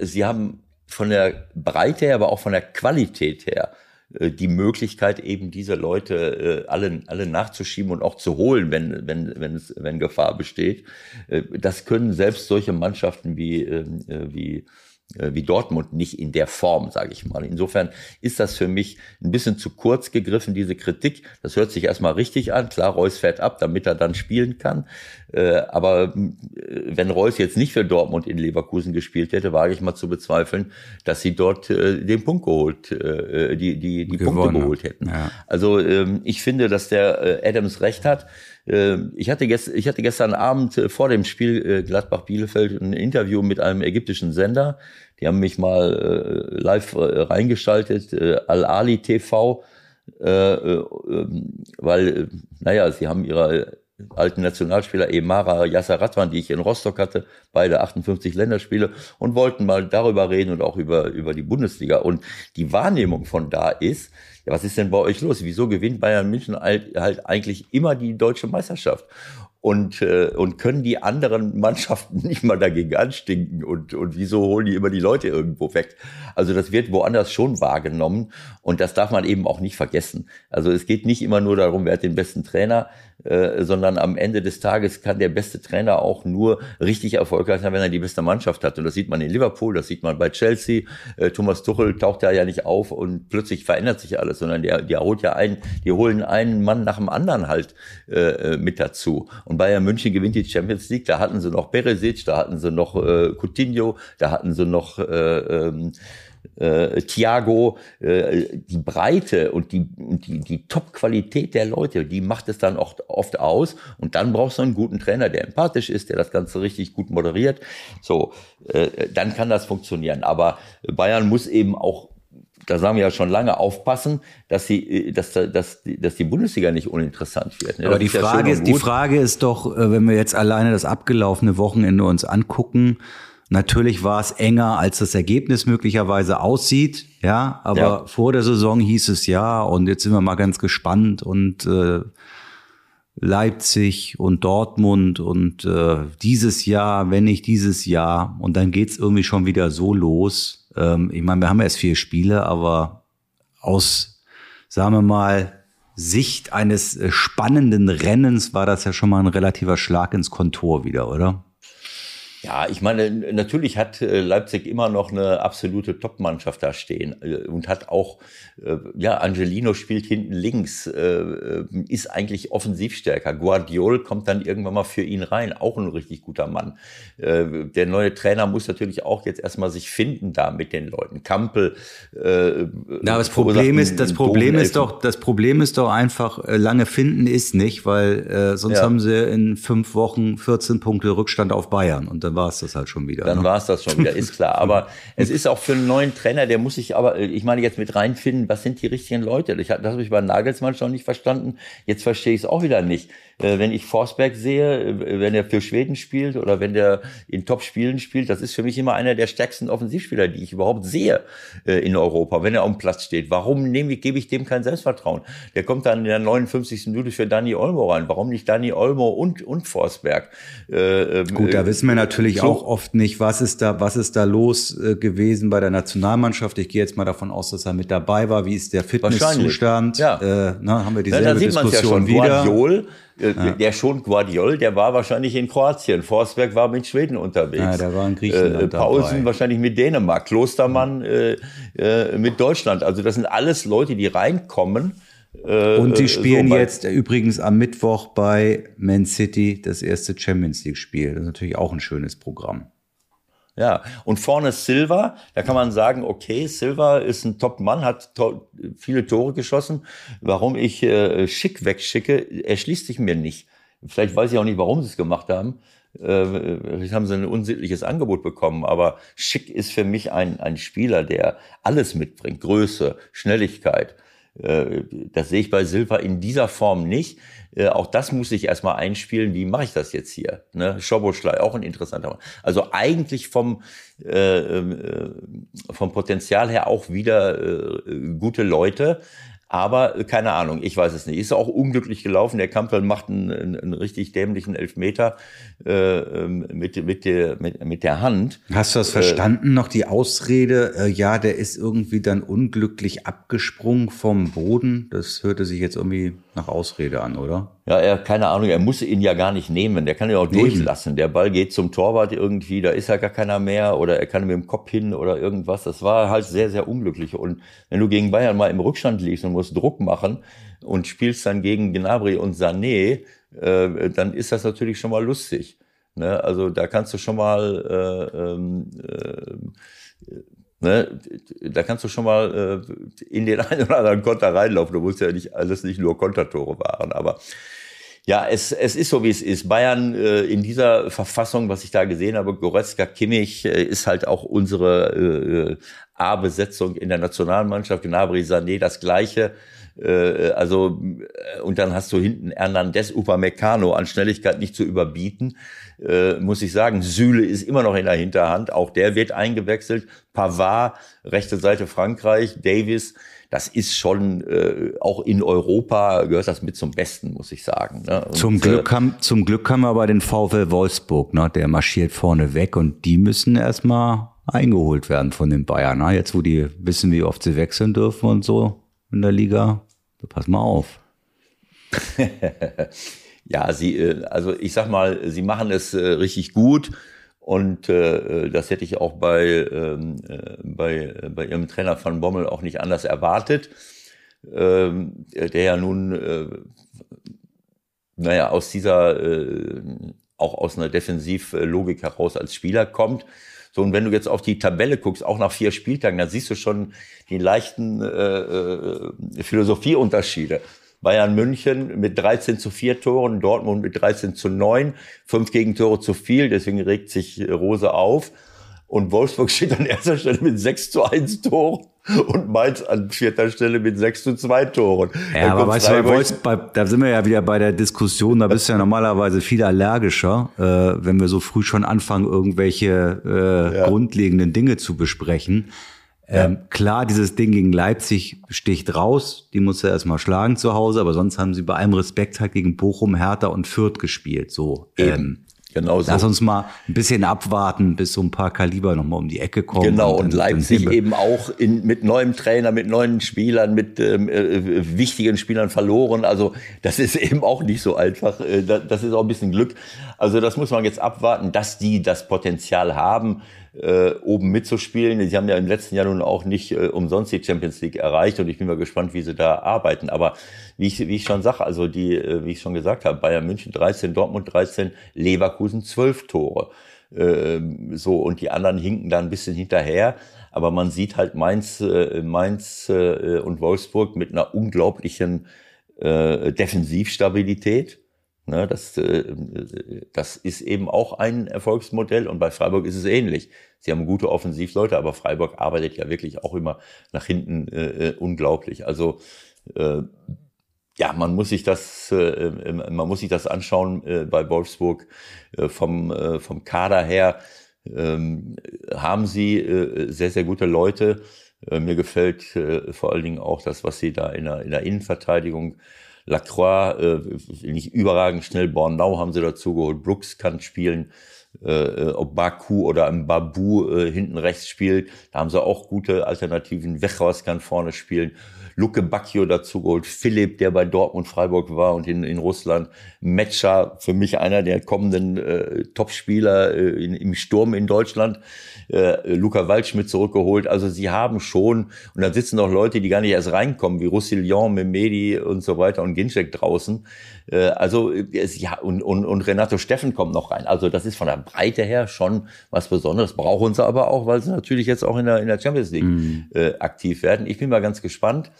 S2: sie haben von der Breite her, aber auch von der Qualität her die Möglichkeit, eben diese Leute äh, alle, alle nachzuschieben und auch zu holen, wenn, wenn, wenn, es, wenn Gefahr besteht. Äh, das können selbst solche Mannschaften wie, ähm, wie äh, wie Dortmund nicht in der Form, sage ich mal. Insofern ist das für mich ein bisschen zu kurz gegriffen, diese Kritik. Das hört sich erstmal richtig an. Klar, Reus fährt ab, damit er dann spielen kann. Äh, aber äh, wenn Reus jetzt nicht für Dortmund in Leverkusen gespielt hätte, wage ich mal zu bezweifeln, dass sie dort den Punkt geholt, die, die, die Punkte geholt hätten. Ja. Also ähm, ich finde, dass der Adams recht hat. Ich hatte, gest, ich hatte gestern Abend vor dem Spiel Gladbach-Bielefeld ein Interview mit einem ägyptischen Sender. Die haben mich mal äh, live äh, reingeschaltet, äh, Al-Ali TV, äh, äh, weil, äh, naja, sie haben ihre alten Nationalspieler Emara, Yasser Radwan, die ich in Rostock hatte, beide 58 Länderspiele und wollten mal darüber reden und auch über, über die Bundesliga. Und die Wahrnehmung von da ist, ja, was ist denn bei euch los? Wieso gewinnt Bayern München halt, halt eigentlich immer die deutsche Meisterschaft? und, äh, und können die anderen Mannschaften nicht mal dagegen anstinken und, und wieso holen die immer die Leute irgendwo weg? Also das wird woanders schon wahrgenommen und das darf man eben auch nicht vergessen. Also es geht nicht immer nur darum, wer hat den besten Trainer, äh, sondern am Ende des Tages kann der beste Trainer auch nur richtig erfolgreich sein, wenn er die beste Mannschaft hat. Und das sieht man in Liverpool, das sieht man bei Chelsea. Äh, Thomas Tuchel taucht da ja nicht auf und plötzlich verändert sich alles, sondern der, der holt ja einen, die holen einen Mann nach dem anderen halt äh, mit dazu. Und Bayern München gewinnt die Champions League, da hatten sie noch Peresic, da hatten sie noch äh, Coutinho, da hatten sie noch äh, ähm, äh, Thiago, äh, die Breite und die, die, die Top-Qualität der Leute, die macht es dann oft, oft aus. Und dann brauchst du einen guten Trainer, der empathisch ist, der das Ganze richtig gut moderiert. So, äh, dann kann das funktionieren. Aber Bayern muss eben auch da sagen wir ja schon lange aufpassen, dass sie, dass, dass, dass die Bundesliga nicht uninteressant wird.
S3: Ne? Aber die Frage ja ist, die Frage ist doch, äh, wenn wir jetzt alleine das abgelaufene Wochenende uns angucken, Natürlich war es enger, als das Ergebnis möglicherweise aussieht. Ja, aber ja. vor der Saison hieß es ja und jetzt sind wir mal ganz gespannt und äh, Leipzig und Dortmund und äh, dieses Jahr, wenn nicht dieses Jahr und dann geht's irgendwie schon wieder so los. Ähm, ich meine, wir haben erst vier Spiele, aber aus, sagen wir mal, Sicht eines äh, spannenden Rennens war das ja schon mal ein relativer Schlag ins Kontor wieder, oder?
S2: Ja, ich meine, natürlich hat äh, Leipzig immer noch eine absolute Top-Mannschaft da stehen äh, und hat auch, äh, ja, Angelino spielt hinten links, ist eigentlich offensivstärker. Guardiol kommt dann irgendwann mal für ihn rein, auch ein richtig guter Mann. Der neue Trainer muss natürlich auch jetzt erstmal sich finden da mit den Leuten. Kampel.
S3: Äh, Na, das Problem ist, das Problem ist doch, das Problem ist doch einfach, lange finden ist nicht, weil äh, sonst ja. haben sie in fünf Wochen 14 Punkte Rückstand auf Bayern und dann dann war es das halt schon wieder.
S2: Dann
S3: ne?
S2: war es das schon wieder, ist klar. Aber es ist auch für einen neuen Trainer, der muss sich aber, ich meine, jetzt mit reinfinden, was sind die richtigen Leute? Ich, das habe ich bei Nagelsmann schon nicht verstanden. Jetzt verstehe ich es auch wieder nicht. Äh, wenn ich Forsberg sehe, äh, wenn er für Schweden spielt oder wenn der in Top-Spielen spielt, das ist für mich immer einer der stärksten Offensivspieler, die ich überhaupt sehe äh, in Europa, wenn er auf dem Platz steht. Warum nehme ich, gebe ich dem kein Selbstvertrauen? Der kommt dann in der 59. Minute für Dani Olmo rein. Warum nicht Dani Olmo und, und Forsberg?
S3: Ähm, Gut, da wissen wir natürlich so. auch oft nicht, was ist da, was ist da los gewesen bei der Nationalmannschaft. Ich gehe jetzt mal davon aus, dass er mit dabei war. Wie ist der Fitnesszustand?
S2: Ja. Äh,
S3: na, haben wir dieselbe ja, Diskussion ja wieder.
S2: Guardiol, ja. Der schon Guardiol, der war wahrscheinlich in Kroatien. Forsberg war mit Schweden unterwegs. Ja,
S3: der war in Griechenland
S2: äh, Paulsen dabei. wahrscheinlich mit Dänemark. Klostermann äh, äh, mit Deutschland. Also das sind alles Leute, die reinkommen.
S3: Äh, Und sie spielen so jetzt übrigens am Mittwoch bei Man City das erste Champions League Spiel. Das ist natürlich auch ein schönes Programm.
S2: Ja, und vorne Silva, da kann man sagen, okay, Silva ist ein Top-Mann, hat to viele Tore geschossen. Warum ich äh, Schick wegschicke, erschließt sich mir nicht. Vielleicht weiß ich auch nicht, warum sie es gemacht haben. Äh, vielleicht haben sie ein unsittliches Angebot bekommen, aber Schick ist für mich ein, ein Spieler, der alles mitbringt. Größe, Schnelligkeit. Äh, das sehe ich bei Silva in dieser Form nicht. Äh, auch das muss ich erstmal einspielen. Wie mache ich das jetzt hier? Ne? Schoboschlei, auch ein interessanter Mann. Also eigentlich vom, äh, äh, vom Potenzial her auch wieder äh, gute Leute. Aber äh, keine Ahnung, ich weiß es nicht. Ist auch unglücklich gelaufen. Der Kampel macht einen, einen, einen richtig dämlichen Elfmeter äh, ähm, mit, mit, der, mit, mit der Hand.
S3: Hast du das verstanden? Äh, noch die Ausrede, äh, ja, der ist irgendwie dann unglücklich abgesprungen vom Boden. Das hörte sich jetzt irgendwie nach Ausrede an, oder?
S2: Ja, er, keine Ahnung, er muss ihn ja gar nicht nehmen. Der kann ihn auch Nehmen. durchlassen. Der Ball geht zum Torwart irgendwie, da ist ja gar keiner mehr oder er kann mit dem Kopf hin oder irgendwas. Das war halt sehr, sehr unglücklich. Und wenn du gegen Bayern mal im Rückstand liegst und musst Druck machen und spielst dann gegen Gnabry und Sané, äh, dann ist das natürlich schon mal lustig. Ne? Also da kannst du schon mal äh, ähm, äh, Ne, da kannst du schon mal äh, in den einen oder anderen Konter reinlaufen. Du musst ja nicht alles nicht nur Kontertore waren, aber ja, es, es ist so, wie es ist. Bayern äh, in dieser Verfassung, was ich da gesehen habe, Goretzka, Kimmich, äh, ist halt auch unsere äh, A-Besetzung in der Nationalmannschaft. Gnabry, Sané, das Gleiche. Äh, also, äh, und dann hast du hinten Hernandez, Upamecano an Schnelligkeit nicht zu überbieten. Äh, muss ich sagen, Süle ist immer noch in der Hinterhand. Auch der wird eingewechselt. Pavard, rechte Seite Frankreich, Davis das ist schon äh, auch in Europa gehört das mit zum Besten, muss ich sagen. Ne?
S3: Und, zum Glück äh, haben zum Glück haben wir aber den VfL Wolfsburg, ne? Der marschiert vorne weg und die müssen erstmal eingeholt werden von den Bayern. Ne? Jetzt, wo die wissen, wie oft sie wechseln dürfen und so in der Liga, pass mal auf.
S2: ja, sie, äh, also ich sag mal, sie machen es äh, richtig gut. Und äh, das hätte ich auch bei, ähm, äh, bei, bei ihrem Trainer von Bommel auch nicht anders erwartet, ähm, der ja nun, äh, naja, aus dieser, äh, auch aus einer Defensivlogik heraus als Spieler kommt. So, und wenn du jetzt auf die Tabelle guckst, auch nach vier Spieltagen, dann siehst du schon die leichten äh, äh, Philosophieunterschiede. Bayern München mit 13 zu 4 Toren, Dortmund mit 13 zu 9, fünf Gegentore zu viel, deswegen regt sich Rose auf. Und Wolfsburg steht an erster Stelle mit 6 zu 1 Toren und Mainz an vierter Stelle mit 6 zu 2 Toren.
S3: Ja, aber weißt du, Wolfsburg, da sind wir ja wieder bei der Diskussion, da bist du ja normalerweise viel allergischer, äh, wenn wir so früh schon anfangen, irgendwelche äh, ja. grundlegenden Dinge zu besprechen. Ähm, klar, dieses Ding gegen Leipzig sticht raus. Die muss er erstmal schlagen zu Hause, aber sonst haben sie bei allem Respekt halt gegen Bochum, Hertha und Fürth gespielt. So.
S2: Ähm,
S3: Genau so. Lass uns mal ein bisschen abwarten, bis so ein paar Kaliber nochmal um die Ecke kommen.
S2: Genau, und, dann, und Leipzig eben auch in, mit neuem Trainer, mit neuen Spielern, mit ähm, äh, wichtigen Spielern verloren. Also das ist eben auch nicht so einfach. Äh, das ist auch ein bisschen Glück. Also das muss man jetzt abwarten, dass die das Potenzial haben, äh, oben mitzuspielen. Sie haben ja im letzten Jahr nun auch nicht äh, umsonst die Champions League erreicht und ich bin mal gespannt, wie sie da arbeiten. Aber wie ich, wie ich schon sage, also die, äh, wie ich schon gesagt habe, Bayern München 13, Dortmund 13, Leverkusen 12 Tore. Ähm, so, und die anderen hinken da ein bisschen hinterher. Aber man sieht halt Mainz, äh, Mainz äh, und Wolfsburg mit einer unglaublichen äh, Defensivstabilität. Ne, das, äh, das ist eben auch ein Erfolgsmodell und bei Freiburg ist es ähnlich. Sie haben gute Offensivleute, aber Freiburg arbeitet ja wirklich auch immer nach hinten äh, äh unglaublich. Also äh, ja, man muss sich das, äh, man muss sich das anschauen äh, bei Wolfsburg äh, vom, äh, vom Kader her. Ähm, haben sie äh, sehr, sehr gute Leute. Äh, mir gefällt äh, vor allen Dingen auch das, was sie da in der, in der Innenverteidigung Lacroix, äh, nicht überragend schnell, Bornau haben sie dazu geholt, Brooks kann spielen, äh, äh ob Baku oder ein Babu äh, hinten rechts spielt, da haben sie auch gute Alternativen, Wechhaus kann vorne spielen Luke Bacchio dazu geholt, Philipp, der bei Dortmund Freiburg war und in, in Russland, Metscher, für mich einer der kommenden äh, Topspieler äh, in, im Sturm in Deutschland, äh, Luca Waldschmidt zurückgeholt. Also sie haben schon, und dann sitzen noch Leute, die gar nicht erst reinkommen, wie Roussillon, Memedi und so weiter und Ginczek draußen. Äh, also ja, und, und, und Renato Steffen kommt noch rein. Also das ist von der Breite her schon was Besonderes. Brauchen sie aber auch, weil sie natürlich jetzt auch in der, in der Champions League mhm. äh, aktiv werden. Ich bin mal ganz gespannt.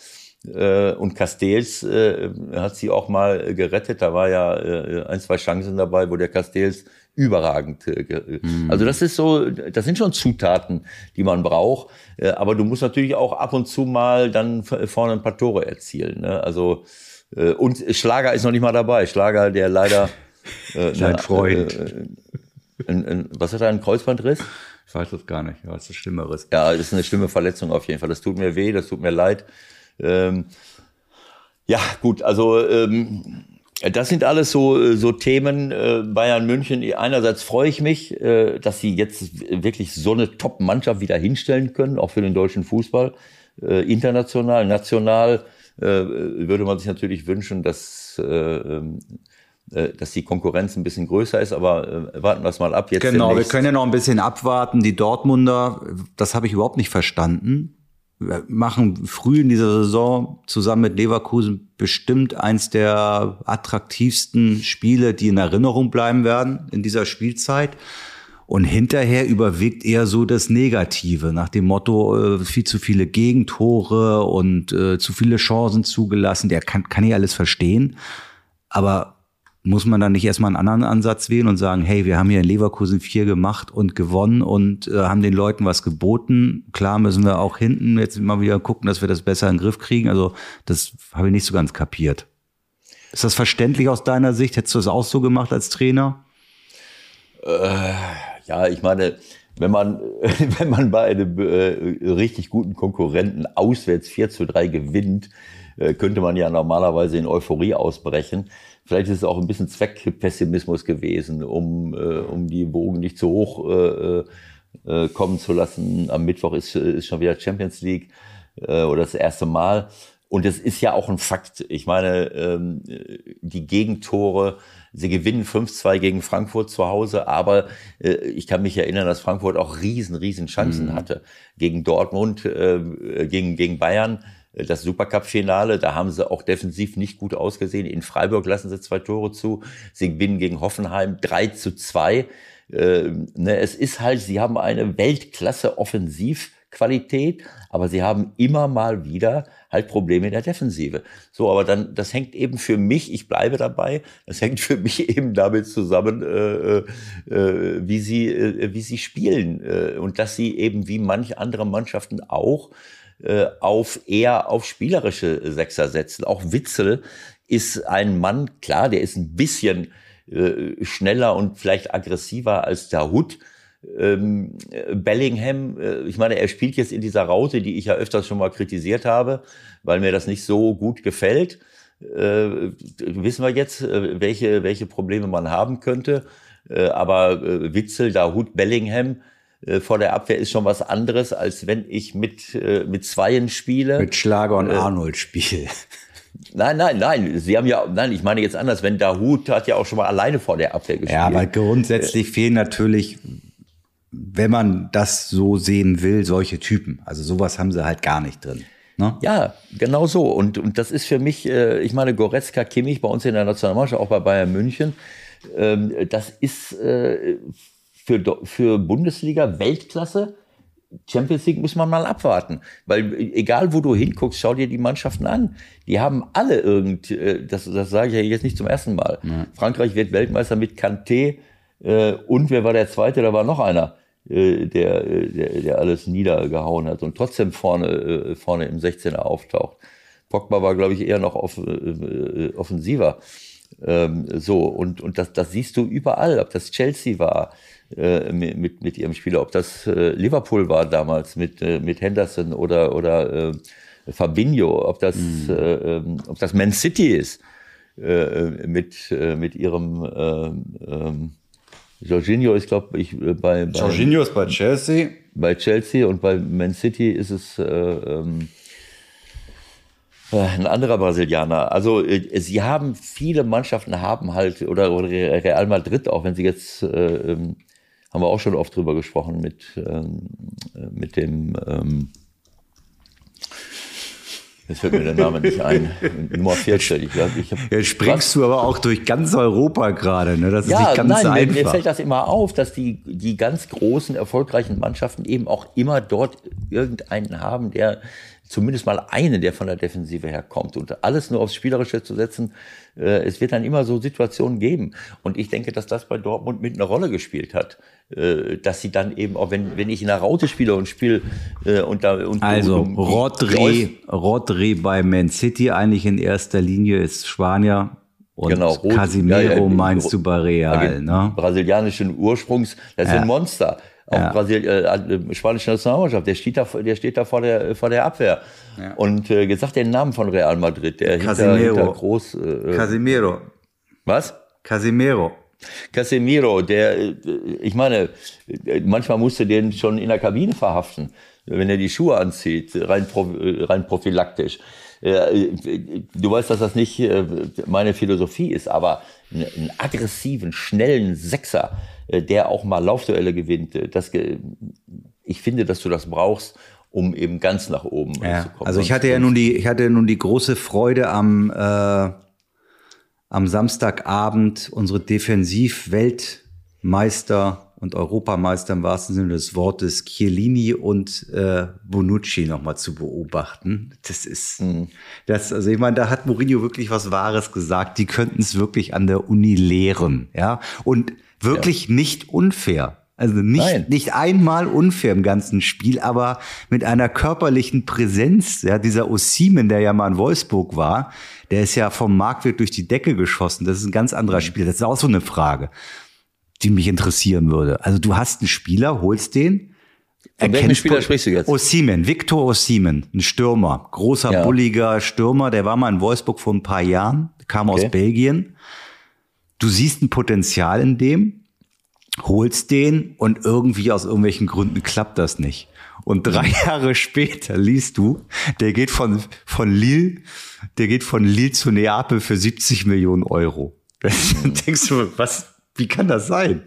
S2: Äh, und Castells äh, hat sie auch mal gerettet. Da war ja äh, ein, zwei Chancen dabei, wo der Castells überragend. Äh, mhm. Also das ist so, das sind schon Zutaten, die man braucht. Äh, aber du musst natürlich auch ab und zu mal dann vorne ein paar Tore erzielen. Ne? Also äh, und Schlager ist noch nicht mal dabei. Schlager, der leider
S3: äh, Dein Freund. Äh,
S2: ein, ein, was hat er, ein Kreuzbandriss?
S3: Ich weiß das gar nicht, was ist Schlimmeres?
S2: Ja, das ist eine schlimme Verletzung auf jeden Fall. Das tut mir weh, das tut mir leid. Ähm, ja, gut, also ähm, das sind alles so, so Themen äh, Bayern München. Einerseits freue ich mich, äh, dass sie jetzt wirklich so eine Top-Mannschaft wieder hinstellen können, auch für den deutschen Fußball. Äh, international, national äh, würde man sich natürlich wünschen, dass, äh, ähm, äh, dass die Konkurrenz ein bisschen größer ist, aber äh, warten wir es mal ab.
S3: Jetzt genau, demnächst. wir können ja noch ein bisschen abwarten. Die Dortmunder, das habe ich überhaupt nicht verstanden machen früh in dieser Saison zusammen mit Leverkusen bestimmt eins der attraktivsten Spiele, die in Erinnerung bleiben werden in dieser Spielzeit. Und hinterher überwiegt eher so das Negative, nach dem Motto, äh, viel zu viele Gegentore und äh, zu viele Chancen zugelassen. Der kann, kann ich alles verstehen. Aber muss man dann nicht erstmal einen anderen Ansatz wählen und sagen, hey, wir haben hier in Leverkusen vier gemacht und gewonnen und äh, haben den Leuten was geboten. Klar müssen wir auch hinten jetzt immer wieder gucken, dass wir das besser in den Griff kriegen. Also das habe ich nicht so ganz kapiert. Ist das verständlich aus deiner Sicht? Hättest du das auch so gemacht als Trainer?
S2: Äh, ja, ich meine, wenn man, wenn man bei einem äh, richtig guten Konkurrenten auswärts 4 zu 3 gewinnt, äh, könnte man ja normalerweise in Euphorie ausbrechen. Vielleicht ist es auch ein bisschen Zweckpessimismus gewesen, um, äh, um die Bogen nicht zu hoch äh, äh, kommen zu lassen. Am Mittwoch ist, ist schon wieder Champions League äh, oder das erste Mal. Und es ist ja auch ein Fakt. Ich meine, ähm, die Gegentore, sie gewinnen 5-2 gegen Frankfurt zu Hause, aber äh, ich kann mich erinnern, dass Frankfurt auch riesen, riesen Chancen mhm. hatte gegen Dortmund, äh, gegen, gegen Bayern das Supercup-Finale. Da haben sie auch defensiv nicht gut ausgesehen. In Freiburg lassen sie zwei Tore zu. Sie gewinnen gegen Hoffenheim 3 zu 2. Äh, ne, es ist halt, sie haben eine Weltklasse Offensivqualität, aber sie haben immer mal wieder halt Probleme in der Defensive. So, aber dann, das hängt eben für mich, ich bleibe dabei, das hängt für mich eben damit zusammen, äh, äh, wie sie, äh, wie sie spielen äh, und dass sie eben wie manche andere Mannschaften auch äh, auf eher auf spielerische Sechser setzen. Auch Witzel ist ein Mann, klar, der ist ein bisschen äh, schneller und vielleicht aggressiver als der Hut. Ähm, Bellingham, äh, ich meine, er spielt jetzt in dieser Raute, die ich ja öfters schon mal kritisiert habe, weil mir das nicht so gut gefällt. Äh, wissen wir jetzt, äh, welche, welche Probleme man haben könnte. Äh, aber äh, Witzel, Dahut, Bellingham äh, vor der Abwehr ist schon was anderes, als wenn ich mit, äh, mit Zweien spiele.
S3: Mit Schlager und Arnold spiele.
S2: Nein, nein, nein. Sie haben ja, nein, ich meine jetzt anders. Wenn Dahut hat ja auch schon mal alleine vor der Abwehr gespielt.
S3: Ja, aber grundsätzlich fehlen natürlich, wenn man das so sehen will, solche Typen. Also sowas haben sie halt gar nicht drin. Ne?
S2: Ja, genau so. Und, und das ist für mich, äh, ich meine, Goretzka, Kimmich bei uns in der Nationalmannschaft, auch bei Bayern München, ähm, das ist äh, für, für Bundesliga Weltklasse. Champions League muss man mal abwarten, weil egal wo du hinguckst, schau dir die Mannschaften an. Die haben alle irgend, äh, das, das sage ich ja jetzt nicht zum ersten Mal. Ja. Frankreich wird Weltmeister mit Kanté äh, und wer war der Zweite? Da war noch einer, äh, der, der, der alles niedergehauen hat und trotzdem vorne, vorne im 16er auftaucht. Pogba war, glaube ich, eher noch off, offensiver. Ähm, so, und, und das, das siehst du überall, ob das Chelsea war, äh, mit, mit ihrem Spieler, ob das äh, Liverpool war damals mit, äh, mit Henderson oder, oder äh, Fabinho, ob das, mhm. äh, ähm, ob das Man City ist äh, mit, äh, mit ihrem äh, äh, Jorginho ist, glaube ich, bei, bei
S3: Jorginho ist bei Chelsea.
S2: Bei Chelsea und bei Man City ist es äh, ähm, ein anderer Brasilianer. Also äh, sie haben viele Mannschaften haben halt oder, oder Real Madrid auch, wenn sie jetzt äh, ähm, haben wir auch schon oft drüber gesprochen mit ähm, äh, mit dem ähm, Jetzt fällt mir der Name nicht ein. Nummer 14. Ich,
S3: hab Jetzt springst du aber auch durch ganz Europa gerade. Ne? Das ist ja, nicht ganz nein, einfach.
S2: Mir, mir fällt das immer auf, dass die, die ganz großen, erfolgreichen Mannschaften eben auch immer dort irgendeinen haben, der zumindest mal einen, der von der Defensive herkommt. Und alles nur aufs Spielerische zu setzen, äh, es wird dann immer so Situationen geben. Und ich denke, dass das bei Dortmund mit einer Rolle gespielt hat. Äh, dass sie dann eben, auch wenn, wenn ich in der Raute spiele und spiele äh, und da und
S3: Also Rodri, Rodri bei Man City eigentlich in erster Linie ist Spanier. Und genau, Casimiro ja, ja, meinst du bei Real, ne?
S2: Brasilianischen Ursprungs, das ist ja. ein Monster auch ja. Brasil, äh, äh, spanische Nationalmannschaft, der steht da, der steht da vor der, vor der Abwehr. Ja. Und äh, gesagt den Namen von Real Madrid, der
S3: Casimiro. hinter, hinter
S2: groß.
S3: Äh, Casimiro.
S2: Was?
S3: Casimiro.
S2: Casemiro, der, äh, ich meine, manchmal musste den schon in der Kabine verhaften, wenn er die Schuhe anzieht, rein, rein prophylaktisch. Du weißt, dass das nicht meine Philosophie ist, aber einen aggressiven, schnellen Sechser, äh, der auch mal Laufduelle gewinnt. Äh, das, ich finde, dass du das brauchst, um eben ganz nach oben
S3: ja. zu kommen. Also ich hatte ja nun die, ich hatte nun die große Freude am, äh, am Samstagabend unsere Defensiv-Weltmeister und Europameister im wahrsten Sinne des Wortes Chiellini und äh, Bonucci nochmal zu beobachten. Das ist, mhm. das, also ich meine, da hat Mourinho wirklich was Wahres gesagt. Die könnten es wirklich an der Uni lehren, ja. Und wirklich ja. nicht unfair. Also nicht, nicht einmal unfair im ganzen Spiel, aber mit einer körperlichen Präsenz. Ja, dieser Osimen, der ja mal in Wolfsburg war, der ist ja vom Marktwert durch die Decke geschossen. Das ist ein ganz anderer mhm. Spieler. Das ist auch so eine Frage, die mich interessieren würde. Also du hast einen Spieler, holst den.
S2: Von welchem Spieler sprichst du jetzt?
S3: Osimen, Victor Osimen, ein Stürmer, großer, ja. bulliger Stürmer, der war mal in Wolfsburg vor ein paar Jahren, kam okay. aus Belgien du siehst ein Potenzial in dem, holst den und irgendwie aus irgendwelchen Gründen klappt das nicht. Und drei Jahre später liest du, der geht von, von Lille, der geht von Lille zu Neapel für 70 Millionen Euro. Dann denkst du, was, wie kann das sein?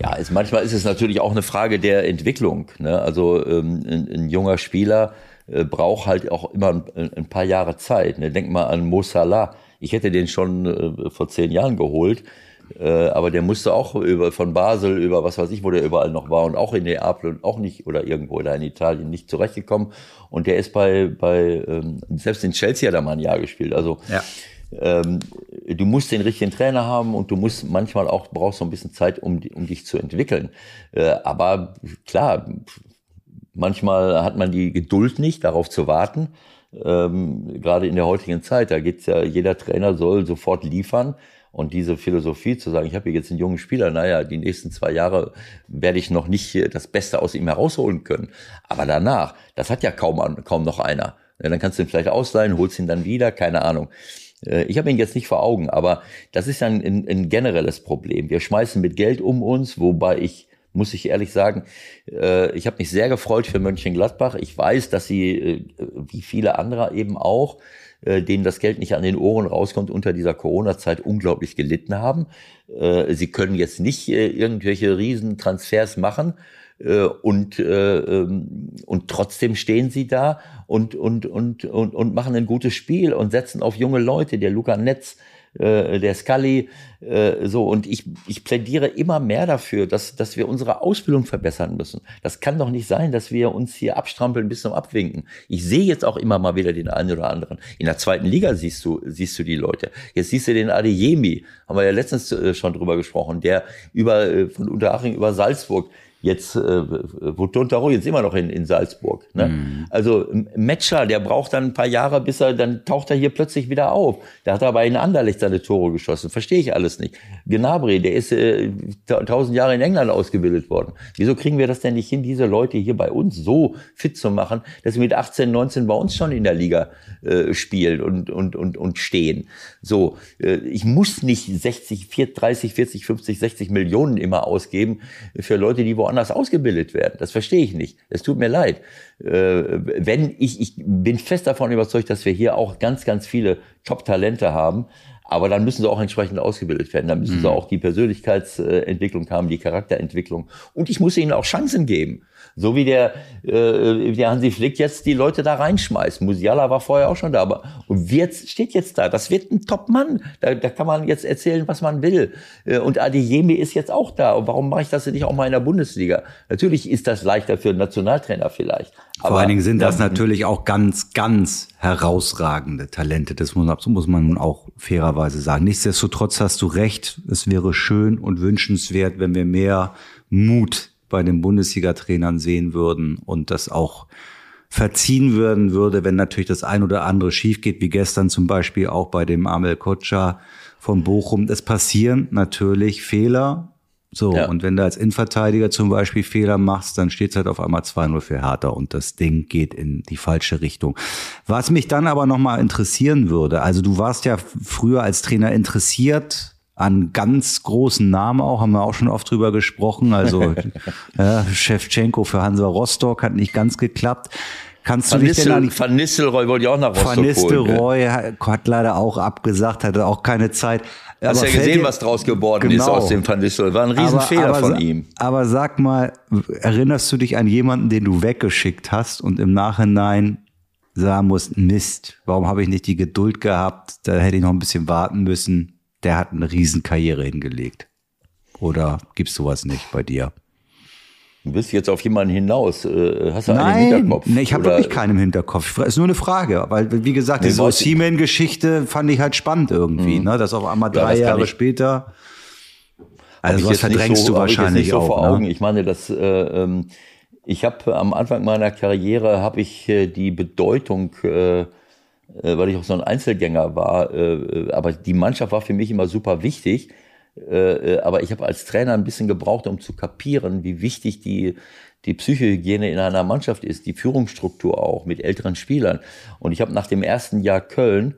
S2: Ja, ist, manchmal ist es natürlich auch eine Frage der Entwicklung. Ne? Also ähm, ein, ein, junger Spieler äh, braucht halt auch immer ein, ein paar Jahre Zeit. Ne? Denk mal an Mo Salah ich hätte den schon äh, vor zehn Jahren geholt. Äh, aber der musste auch über, von Basel über was weiß ich, wo der überall noch war und auch in Neapel und auch nicht oder irgendwo da in Italien nicht zurechtgekommen. Und der ist bei, bei ähm, selbst in Chelsea hat er mal ein Jahr gespielt. Also ja. ähm, du musst den richtigen Trainer haben und du musst manchmal auch brauchst so ein bisschen Zeit, um, um dich zu entwickeln. Äh, aber klar, manchmal hat man die Geduld nicht, darauf zu warten ähm, gerade in der heutigen Zeit, da geht's ja, jeder Trainer soll sofort liefern. Und diese Philosophie zu sagen, ich habe hier jetzt einen jungen Spieler, naja, die nächsten zwei Jahre werde ich noch nicht das Beste aus ihm herausholen können. Aber danach, das hat ja kaum, kaum noch einer. Ja, dann kannst du ihn vielleicht ausleihen, holst ihn dann wieder, keine Ahnung. Äh, ich habe ihn jetzt nicht vor Augen, aber das ist ein, ein, ein generelles Problem. Wir schmeißen mit Geld um uns, wobei ich muss ich ehrlich sagen, äh, ich habe mich sehr gefreut für Mönchengladbach. Ich weiß, dass sie, äh, wie viele andere eben auch, äh, denen das Geld nicht an den Ohren rauskommt, unter dieser Corona-Zeit unglaublich gelitten haben. Sie können jetzt nicht irgendwelche Riesentransfers machen und, äh, ähm, und trotzdem stehen sie da und, und, und, und, und machen ein gutes Spiel und setzen auf junge Leute. Der Luca Netz, äh, der Scully, äh, so. Und ich, ich plädiere immer mehr dafür, dass, dass wir unsere Ausbildung verbessern müssen. Das kann doch nicht sein, dass wir uns hier abstrampeln bis zum Abwinken. Ich sehe jetzt auch immer mal wieder den einen oder anderen. In der zweiten Liga siehst du, siehst du die Leute. Jetzt siehst du den Adeyemi, haben wir ja letztens äh, schon drüber gesprochen, der über, äh, von Unterhaching über Salzburg Jetzt, äh, wo Tontaro jetzt immer noch in, in Salzburg. Ne? Mhm. Also Metscher, der braucht dann ein paar Jahre, bis er, dann taucht er hier plötzlich wieder auf. Der hat aber in Anderlecht seine Tore geschossen. Verstehe ich alles nicht. Gnabry, der ist äh, tausend Jahre in England ausgebildet worden. Wieso kriegen wir das denn nicht hin, diese Leute hier bei uns so fit zu machen, dass sie mit 18, 19 bei uns schon in der Liga äh, spielen und, und, und, und stehen? So, äh, ich muss nicht 60, 40, 30, 40, 50, 60 Millionen immer ausgeben für Leute, die woanders woanders ausgebildet werden. Das verstehe ich nicht. Es tut mir leid. Äh, wenn ich, ich bin fest davon überzeugt, dass wir hier auch ganz, ganz viele Top-Talente haben. Aber dann müssen sie auch entsprechend ausgebildet werden. Dann müssen mhm. sie auch die Persönlichkeitsentwicklung haben, die Charakterentwicklung. Und ich muss ihnen auch Chancen geben. So wie der, äh, der Hansi Flick jetzt die Leute da reinschmeißt. Musiala war vorher auch schon da, aber und jetzt steht jetzt da. Das wird ein Top-Mann. Da, da kann man jetzt erzählen, was man will. Äh, und Adeyemi ist jetzt auch da. Und warum mache ich das nicht auch mal in der Bundesliga? Natürlich ist das leichter für einen Nationaltrainer vielleicht.
S3: Vor aber, allen Dingen sind das natürlich auch ganz, ganz herausragende Talente. Das muss, muss man nun auch fairerweise sagen. Nichtsdestotrotz hast du recht. Es wäre schön und wünschenswert, wenn wir mehr Mut bei den Bundesliga-Trainern sehen würden und das auch verziehen würden würde, wenn natürlich das ein oder andere schief geht, wie gestern zum Beispiel auch bei dem Amel Kotscha von Bochum. Es passieren natürlich Fehler. So, ja. und wenn du als Innenverteidiger zum Beispiel Fehler machst, dann steht es halt auf einmal 2-0 für Hertha und das Ding geht in die falsche Richtung. Was mich dann aber nochmal interessieren würde, also du warst ja früher als Trainer interessiert an ganz großen Namen auch, haben wir auch schon oft drüber gesprochen. Also ja, Shevchenko für Hansa Rostock hat nicht ganz geklappt. Kannst du Van dich denn an
S2: Van Nistelrooy wollte ja auch nach Rostock
S3: Van Nistelrooy holen, hat leider auch abgesagt, hatte auch keine Zeit.
S2: Hast aber ja gesehen, was draus geworden genau. ist aus dem Van Nistelrooy. War ein Riesenfehler aber, aber, von ihm.
S3: Aber sag mal, erinnerst du dich an jemanden, den du weggeschickt hast und im Nachhinein sagen musst, Mist, warum habe ich nicht die Geduld gehabt? Da hätte ich noch ein bisschen warten müssen der hat eine Riesenkarriere hingelegt. Oder gibt's sowas nicht bei dir?
S2: Du bist jetzt auf jemanden hinaus. Äh, hast
S3: du Nein, einen im Hinterkopf? Nee, ich habe wirklich keinen im Hinterkopf. Ist nur eine Frage, weil wie gesagt, nee, diese Osimhen-Geschichte fand ich halt spannend irgendwie, mhm. ne? Das auf einmal drei ja, Jahre ich,
S2: später. Also was verdrängst so, du wahrscheinlich ich so auch. Vor ne? Augen. Ich meine, dass äh, ähm, ich habe am Anfang meiner Karriere habe ich äh, die Bedeutung äh, weil ich auch so ein Einzelgänger war. Äh, äh, aber die Mannschaft war für mich immer super wichtig. aber ich habe als Trainer ein bisschen gebraucht, um zu kapieren, wie wichtig die, die Psychohygiene in einer Mannschaft ist, die Führungsstruktur auch mit älteren Spielern. Und ich habe nach dem ersten Jahr Köln,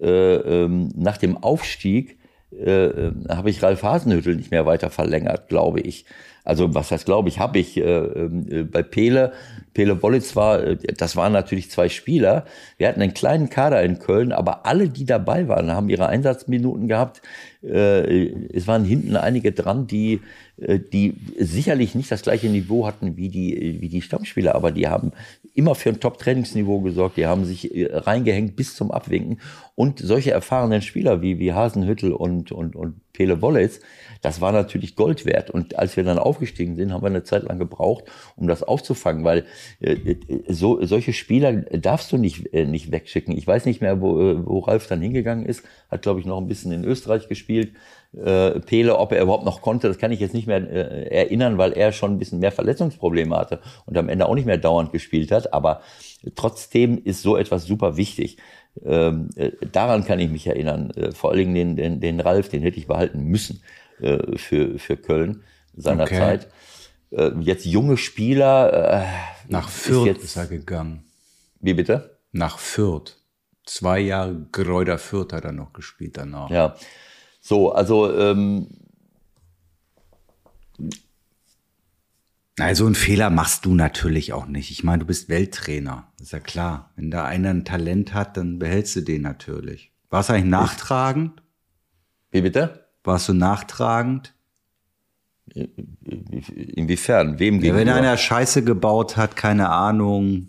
S2: ähm, nach dem Aufstieg, habe ich Ralf Hasenhüttel nicht mehr weiter verlängert, glaube ich. Also was heißt, glaube ich, habe ich äh, äh, bei Pele, Pele Wollitz war, äh, das waren natürlich zwei Spieler. Wir hatten einen kleinen Kader in Köln, aber alle, die dabei waren, haben ihre Einsatzminuten gehabt. Äh, es waren hinten einige dran, die, äh, die sicherlich nicht das gleiche Niveau hatten wie die, wie die Stammspieler, aber die haben immer für ein Top-Trainingsniveau gesorgt. Die haben sich äh, reingehängt bis zum Abwinken. Und solche erfahrenen Spieler wie, wie Hasenhüttel und, und, und Pele Wollitz, das war natürlich Gold wert. Und als wir dann aufgestiegen sind, haben wir eine Zeit lang gebraucht, um das aufzufangen, weil äh, äh, so, solche Spieler darfst du nicht, äh, nicht wegschicken. Ich weiß nicht mehr, wo, wo Ralf dann hingegangen ist, hat, glaube ich, noch ein bisschen in Österreich gespielt. Äh, Pele, ob er überhaupt noch konnte, das kann ich jetzt nicht mehr erinnern, weil er schon ein bisschen mehr Verletzungsprobleme hatte und am Ende auch nicht mehr dauernd gespielt hat. Aber trotzdem ist so etwas super wichtig. Ähm, äh, daran kann ich mich erinnern. Äh, vor allen Dingen den, den, den Ralf, den hätte ich behalten müssen äh, für, für Köln seinerzeit. Okay. Äh, jetzt junge Spieler.
S3: Äh, Nach Fürth ist, jetzt, ist er gegangen.
S2: Wie bitte?
S3: Nach Fürth. zwei Jahre Gräuter Fürth hat er noch gespielt danach.
S2: Ja, so, also ähm,
S3: Also einen Fehler machst du natürlich auch nicht. Ich meine, du bist Welttrainer, ist ja klar. Wenn da einer ein Talent hat, dann behältst du den natürlich. Warst du eigentlich nachtragend?
S2: Wie bitte?
S3: Warst du nachtragend?
S2: Inwiefern? Wem
S3: ja, Wenn einer Scheiße gebaut hat, keine Ahnung,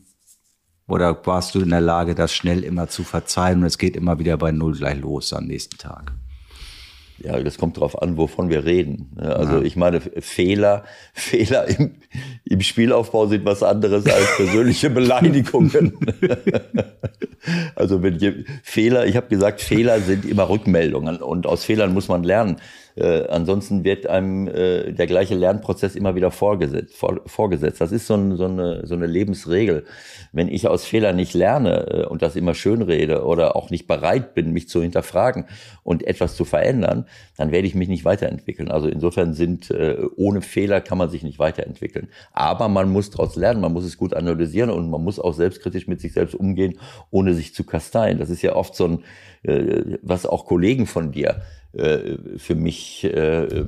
S3: oder warst du in der Lage, das schnell immer zu verzeihen und es geht immer wieder bei Null gleich los am nächsten Tag?
S2: Ja, das kommt darauf an, wovon wir reden. Also ja. ich meine, Fehler, Fehler im, im Spielaufbau sind was anderes als persönliche Beleidigungen. also wenn Fehler, ich habe gesagt, Fehler sind immer Rückmeldungen und aus Fehlern muss man lernen. Äh, ansonsten wird einem äh, der gleiche Lernprozess immer wieder vorgesetzt. Vor, vorgesetzt. Das ist so, ein, so, eine, so eine Lebensregel. Wenn ich aus Fehlern nicht lerne äh, und das immer schön rede oder auch nicht bereit bin, mich zu hinterfragen und etwas zu verändern, dann werde ich mich nicht weiterentwickeln. Also insofern sind äh, ohne Fehler kann man sich nicht weiterentwickeln. Aber man muss daraus lernen, man muss es gut analysieren und man muss auch selbstkritisch mit sich selbst umgehen, ohne sich zu kasteien. Das ist ja oft so ein, äh, was auch Kollegen von dir für mich äh,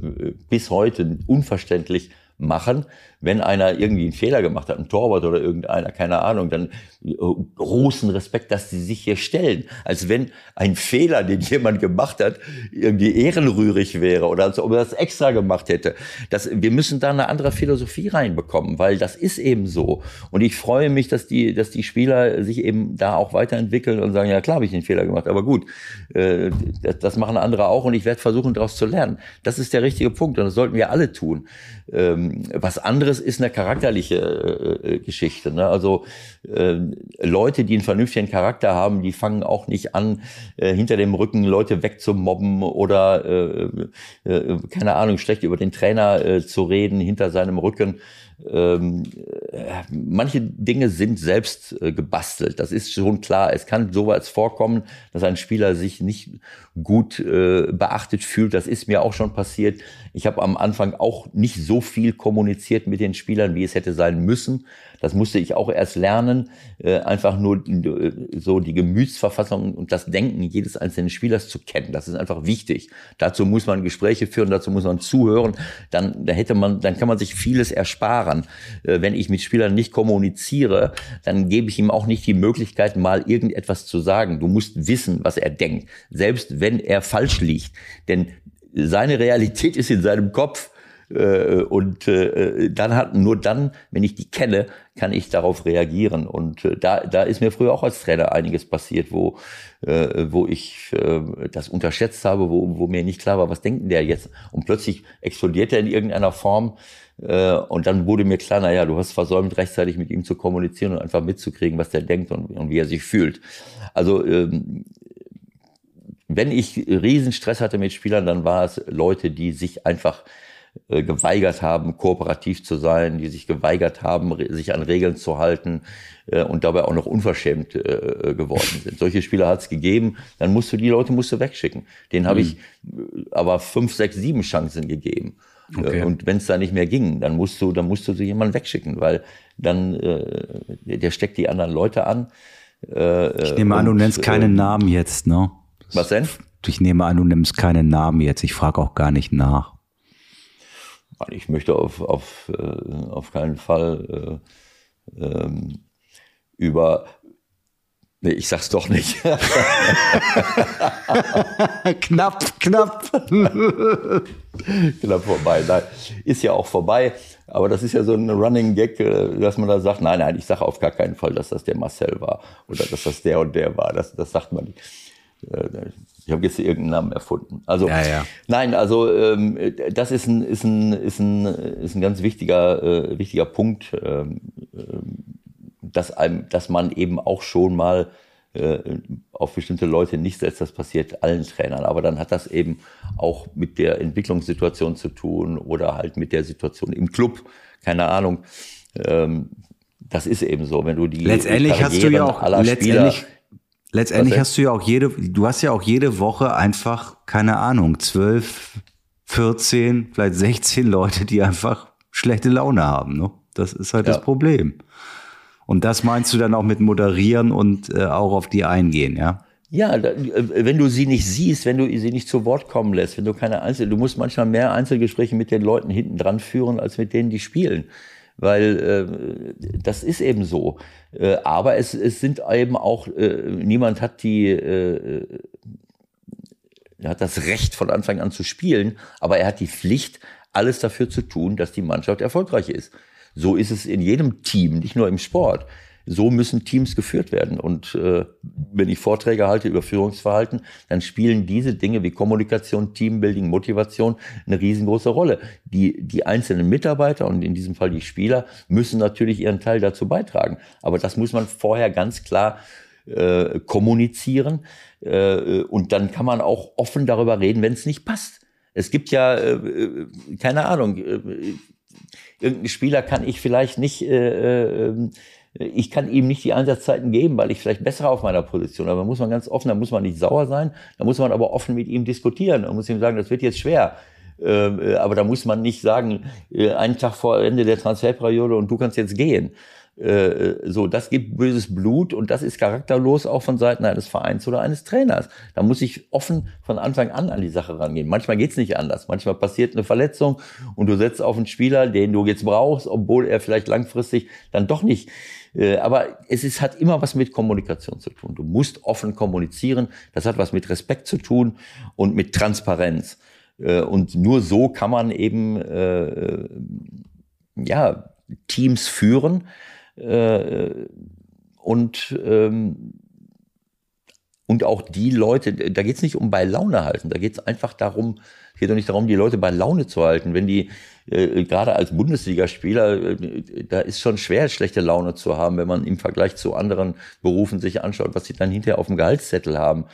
S2: bis heute unverständlich machen, wenn einer irgendwie einen Fehler gemacht hat, ein Torwart oder irgendeiner, keine Ahnung, dann äh, großen Respekt, dass sie sich hier stellen. Als wenn ein Fehler, den jemand gemacht hat, irgendwie ehrenrührig wäre oder als ob er das extra gemacht hätte. Das, wir müssen da eine andere Philosophie reinbekommen, weil das ist eben so. Und ich freue mich, dass die, dass die Spieler sich eben da auch weiterentwickeln und sagen, ja klar habe ich den Fehler gemacht, aber gut, äh, das, machen andere auch und ich werde versuchen, daraus zu lernen. Das ist der richtige Punkt und das sollten wir alle tun. Ähm, was anderes ist eine charakterliche äh, äh, Geschichte. Ne? Also äh, Leute, die einen vernünftigen Charakter haben, die fangen auch nicht an, äh, hinter dem Rücken Leute wegzumobben oder äh, äh, keine Ahnung, schlecht über den Trainer äh, zu reden hinter seinem Rücken ähm, äh, manche Dinge sind selbst äh, gebastelt. Das ist schon klar. Es kann sowas vorkommen, dass ein Spieler sich nicht gut äh, beachtet fühlt. Das ist mir auch schon passiert. Ich habe am Anfang auch nicht so viel kommuniziert mit den Spielern, wie es hätte sein müssen. Das musste ich auch erst lernen, äh, einfach nur äh, so die Gemütsverfassung und das Denken jedes einzelnen Spielers zu kennen. Das ist einfach wichtig. Dazu muss man Gespräche führen, dazu muss man zuhören. Dann, da hätte man, dann kann man sich vieles ersparen. Äh, wenn ich mit Spielern nicht kommuniziere, dann gebe ich ihm auch nicht die Möglichkeit, mal irgendetwas zu sagen. Du musst wissen, was er denkt, selbst wenn er falsch liegt. Denn seine Realität ist in seinem Kopf und dann hat nur dann, wenn ich die kenne, kann ich darauf reagieren. Und äh, da, da ist mir früher auch als Trainer einiges passiert, wo, äh, wo ich äh, das unterschätzt habe, wo, wo mir nicht klar war, was denkt denn der jetzt? Und plötzlich explodiert er in irgendeiner Form. Äh, und dann wurde mir klar, naja, du hast versäumt, rechtzeitig mit ihm zu kommunizieren und einfach mitzukriegen, was der denkt und, und wie er sich fühlt. Also ähm, wenn ich Riesenstress hatte mit Spielern, dann war es Leute, die sich einfach geweigert haben, kooperativ zu sein, die sich geweigert haben, sich an Regeln zu halten äh, und dabei auch noch unverschämt äh, geworden sind. Solche Spieler hat es gegeben, dann musst du die Leute musst du wegschicken. Den habe mhm. ich aber fünf, sechs, sieben Chancen gegeben. Okay. Und wenn es da nicht mehr ging, dann musst du, dann musst du so jemanden wegschicken, weil dann äh, der steckt die anderen Leute an.
S3: Äh, ich nehme an, du nennst keinen Namen jetzt, ne?
S2: Was denn?
S3: Ich nehme an, du nimmst keinen Namen jetzt. Ich frage auch gar nicht nach.
S2: Ich möchte auf, auf, äh, auf keinen Fall äh, ähm, über. Nee, ich sag's doch nicht.
S3: knapp, knapp.
S2: knapp vorbei. Nein, ist ja auch vorbei. Aber das ist ja so ein Running Gag, äh, dass man da sagt, nein, nein, ich sage auf gar keinen Fall, dass das der Marcel war oder dass das der und der war. Das, das sagt man nicht. Ich habe jetzt irgendeinen Namen erfunden. Also ja, ja. nein, also ähm, das ist ein, ist ein, ist ein, ist ein ganz wichtiger, äh, wichtiger Punkt, ähm, ähm, dass, einem, dass man eben auch schon mal äh, auf bestimmte Leute nicht setzt. Das passiert allen Trainern. Aber dann hat das eben auch mit der Entwicklungssituation zu tun oder halt mit der Situation im Club. Keine Ahnung. Ähm, das ist eben so, wenn du die
S3: letztendlich hast du ja auch letztendlich Spieler, Letztendlich hast du ja auch jede, du hast ja auch jede Woche einfach, keine Ahnung, zwölf, 14, vielleicht 16 Leute, die einfach schlechte Laune haben. Ne? Das ist halt ja. das Problem. Und das meinst du dann auch mit moderieren und äh, auch auf die eingehen, ja?
S2: Ja, äh, wenn du sie nicht siehst, wenn du sie nicht zu Wort kommen lässt, wenn du keine Einzel, du musst manchmal mehr Einzelgespräche mit den Leuten hinten dran führen, als mit denen, die spielen. Weil äh, das ist eben so. Äh, aber es, es sind eben auch, äh, niemand hat die, äh, er hat das Recht von Anfang an zu spielen, aber er hat die Pflicht, alles dafür zu tun, dass die Mannschaft erfolgreich ist. So ist es in jedem Team, nicht nur im Sport so müssen Teams geführt werden. Und äh, wenn ich Vorträge halte über Führungsverhalten, dann spielen diese Dinge wie Kommunikation, Teambuilding, Motivation eine riesengroße Rolle. Die, die einzelnen Mitarbeiter und in diesem Fall die Spieler müssen natürlich ihren Teil dazu beitragen. Aber das muss man vorher ganz klar äh, kommunizieren. Äh, und dann kann man auch offen darüber reden, wenn es nicht passt. Es gibt ja, äh, äh keine Ahnung, äh, irgendein Spieler kann ich vielleicht nicht äh, äh, ich kann ihm nicht die Einsatzzeiten geben, weil ich vielleicht besser auf meiner Position. Aber da muss man ganz offen, da muss man nicht sauer sein, da muss man aber offen mit ihm diskutieren und muss ihm sagen, das wird jetzt schwer. Ähm, äh, aber da muss man nicht sagen, äh, einen Tag vor Ende der Transferperiode und du kannst jetzt gehen. Äh, so, das gibt böses Blut und das ist charakterlos auch von Seiten eines Vereins oder eines Trainers. Da muss ich offen von Anfang an an die Sache rangehen. Manchmal geht's nicht anders. Manchmal passiert eine Verletzung und du setzt auf einen Spieler, den du jetzt brauchst, obwohl er vielleicht langfristig dann doch nicht aber es ist, hat immer was mit Kommunikation zu tun. Du musst offen kommunizieren. Das hat was mit Respekt zu tun und mit Transparenz. Äh, und nur so kann man eben äh, ja, Teams führen und ähm, und auch die Leute, da geht es nicht um bei Laune halten, da geht es einfach darum, geht doch nicht darum, die Leute bei Laune zu halten. Wenn die, äh, gerade als Bundesligaspieler, äh, da ist schon schwer, schlechte Laune zu haben, wenn man im Vergleich zu anderen Berufen sich anschaut, was sie dann hinterher auf dem Gehaltszettel haben.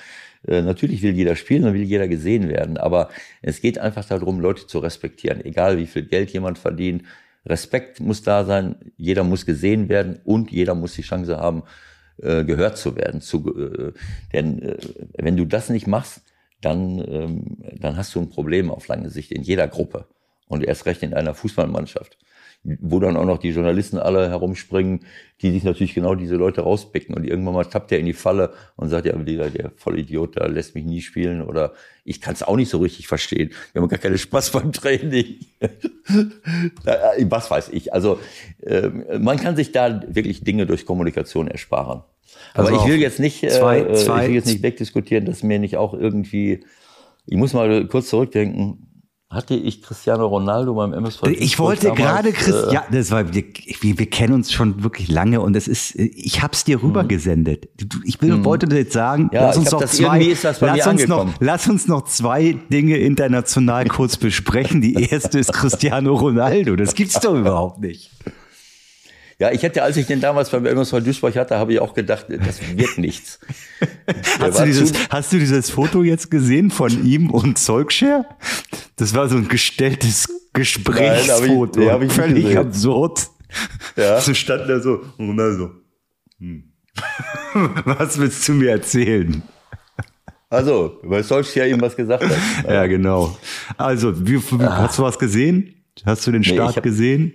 S2: Äh, natürlich will jeder spielen und will jeder gesehen werden, aber es geht einfach darum, Leute zu respektieren, egal wie viel Geld jemand verdient. Respekt muss da sein, jeder muss gesehen werden und jeder muss die Chance haben, äh, gehört zu werden. Denn wenn du das nicht machst, dann, ähm, dann hast du ein Problem auf lange Sicht in jeder Gruppe und erst recht in einer Fußballmannschaft wo dann auch noch die Journalisten alle herumspringen, die sich natürlich genau diese Leute rauspicken. Und irgendwann mal tappt er in die Falle und sagt, ja, der, der Vollidiot, da lässt mich nie spielen. Oder ich kann es auch nicht so richtig verstehen. Wir haben gar keinen Spaß beim Training. Äh, was weiß ich. Also äh, man kann sich da wirklich Dinge durch Kommunikation ersparen. Aber also ich will jetzt nicht, zwei, äh, zwei, ich will jetzt nicht wegdiskutieren, dass mir nicht auch irgendwie, ich muss mal kurz zurückdenken, hatte ich Cristiano Ronaldo beim MSV.
S3: Ich wollte gerade Chris, äh, ja, das war wir, wir, wir kennen uns schon wirklich lange und es ist ich hab's dir rübergesendet. Ich will, mhm. wollte jetzt sagen,
S2: ja, lass uns noch zwei
S3: lass uns noch lass uns noch zwei Dinge international kurz besprechen. Die erste ist Cristiano Ronaldo, das gibt's doch überhaupt nicht.
S2: Ja, ich hätte, als ich den damals beim MSV Duisburg hatte, habe ich auch gedacht, das wird nichts.
S3: hast, du dieses, hast du dieses Foto jetzt gesehen von ihm und Solskjaer? Das war so ein gestelltes Gesprächsfoto. Nein, hab ich, hab ich Völlig absurd. Ja. So stand da so, Ronaldo. Hm. Was willst du mir erzählen?
S2: Also, weil Solskjaer ihm was gesagt hat.
S3: Ja, genau. Also, wie, ah. hast du was gesehen? Hast du den Start nee, hab, gesehen?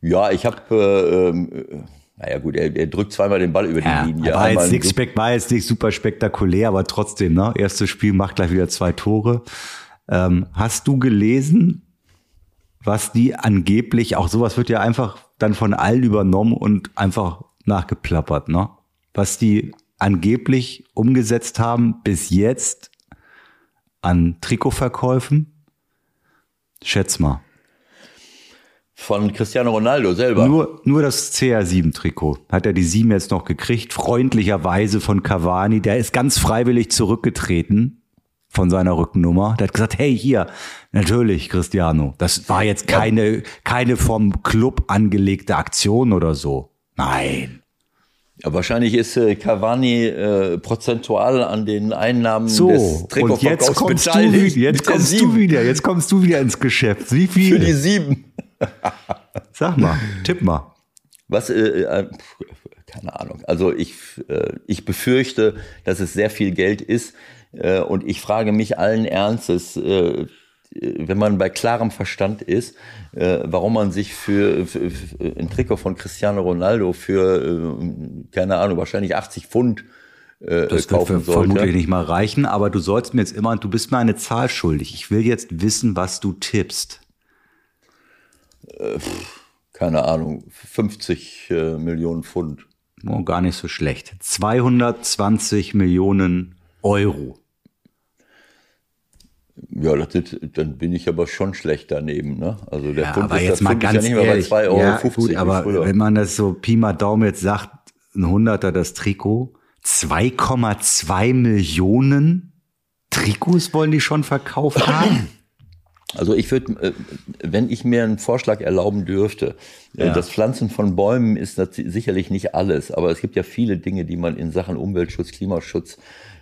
S2: Ja, ich habe, äh, äh, naja gut, er, er, drückt zweimal den Ball über ja, die Linie.
S3: War jetzt, nicht war jetzt nicht super spektakulär, aber trotzdem, ne? Erstes Spiel macht gleich wieder zwei Tore. Ähm, hast du gelesen, was die angeblich, auch sowas wird ja einfach dann von allen übernommen und einfach nachgeplappert, ne? Was die angeblich umgesetzt haben bis jetzt an Trikotverkäufen? Schätz mal.
S2: Von Cristiano Ronaldo selber.
S3: Nur, nur das CR7-Trikot. Hat er die 7 jetzt noch gekriegt, freundlicherweise von Cavani. Der ist ganz freiwillig zurückgetreten von seiner Rückennummer. Der hat gesagt, hey, hier, natürlich, Cristiano. Das war jetzt keine, ja. keine vom Club angelegte Aktion oder so. Nein.
S2: Ja, wahrscheinlich ist äh, Cavani äh, prozentual an den Einnahmen so, des Trikotverkaufs
S3: und jetzt kommst beteiligt. Jetzt kommst du wieder, jetzt kommst du wieder ins Geschäft. Wie viel?
S2: Für die sieben.
S3: Sag mal, tipp mal.
S2: Was, äh, äh, keine Ahnung. Also ich, äh, ich befürchte, dass es sehr viel Geld ist. Äh, und ich frage mich allen Ernstes, äh, wenn man bei klarem Verstand ist, äh, warum man sich für, für, für ein Trikot von Cristiano Ronaldo für, äh, keine Ahnung, wahrscheinlich 80 Pfund äh,
S3: das
S2: kaufen
S3: wird
S2: sollte.
S3: vermutlich nicht mal reichen, aber du sollst mir jetzt immer, du bist mir eine Zahl schuldig. Ich will jetzt wissen, was du tippst.
S2: Keine Ahnung, 50 äh, Millionen Pfund.
S3: Oh, gar nicht so schlecht. 220 Millionen Euro.
S2: Ja, das ist, dann bin ich aber schon schlecht daneben. Ne? Also der
S3: Ja,
S2: Pfund
S3: aber
S2: ist,
S3: jetzt mal
S2: Pfund ist
S3: ganz
S2: ja nicht mehr
S3: ehrlich.
S2: bei 2,50 Euro.
S3: ja, gut,
S2: wie
S3: aber wenn man das so Pi mal Daumen jetzt sagt, ein Hunderter das Trikot, 2,2 Millionen Trikots wollen die schon verkauft haben?
S2: Also ich würde, äh, wenn ich mir einen Vorschlag erlauben dürfte, äh,
S3: Ja.
S2: das Pflanzen von Bäumen ist sicherlich nicht alles, aber es gibt ja viele Dinge, die man in Sachen Umweltschutz, Klimaschutz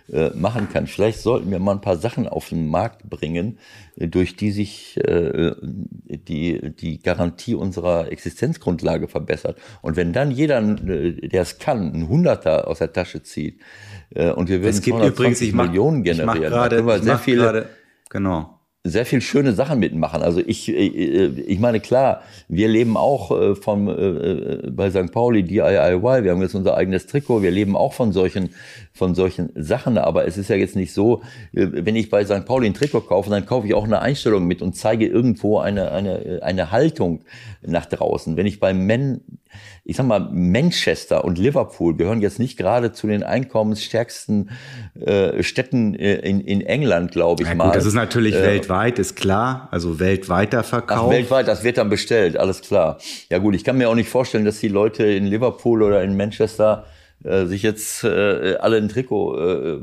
S2: äh, machen kann. Vielleicht sollten wir mal ein paar Sachen auf den Markt bringen, durch die sich die, die Garantie unserer Existenzgrundlage verbessert. Und wenn dann jeder, der es kann, einen Hunderter aus der Tasche zieht und wir würden
S3: Es gibt
S2: 220
S3: übrigens, ich mach,
S2: Millionen
S3: ich mach
S2: generieren, dann können wir sehr viele
S3: gerade, genau.
S2: Sehr viel schöne Sachen mitmachen. Also ich, äh, ich meine, klar, wir leben auch äh, vom, äh, bei St. Pauli DIY, wir haben jetzt unser eigenes Trikot, wir leben auch von solchen, von solchen Sachen, aber es ist ja jetzt nicht so, äh, wenn ich bei St. Pauli ein Trikot kaufe, dann kaufe ich auch eine Einstellung mit und zeige irgendwo eine, eine, eine Haltung nach draußen. Wenn ich bei Men, ich sag mal, Manchester und Liverpool gehören jetzt nicht gerade zu den einkommensstärksten äh, Städten äh, in, in England, glaube ich
S3: Ja,
S2: mal.
S3: gut, das ist natürlich
S2: Äh,
S3: weltweit, ist klar. Also weltweiter Verkauf.
S2: Ach, weltweit, das wird dann bestellt, alles klar. Ja gut, ich kann mir auch nicht vorstellen, dass die Leute in Liverpool oder in Manchester äh, sich jetzt äh, alle ein Trikot. Äh,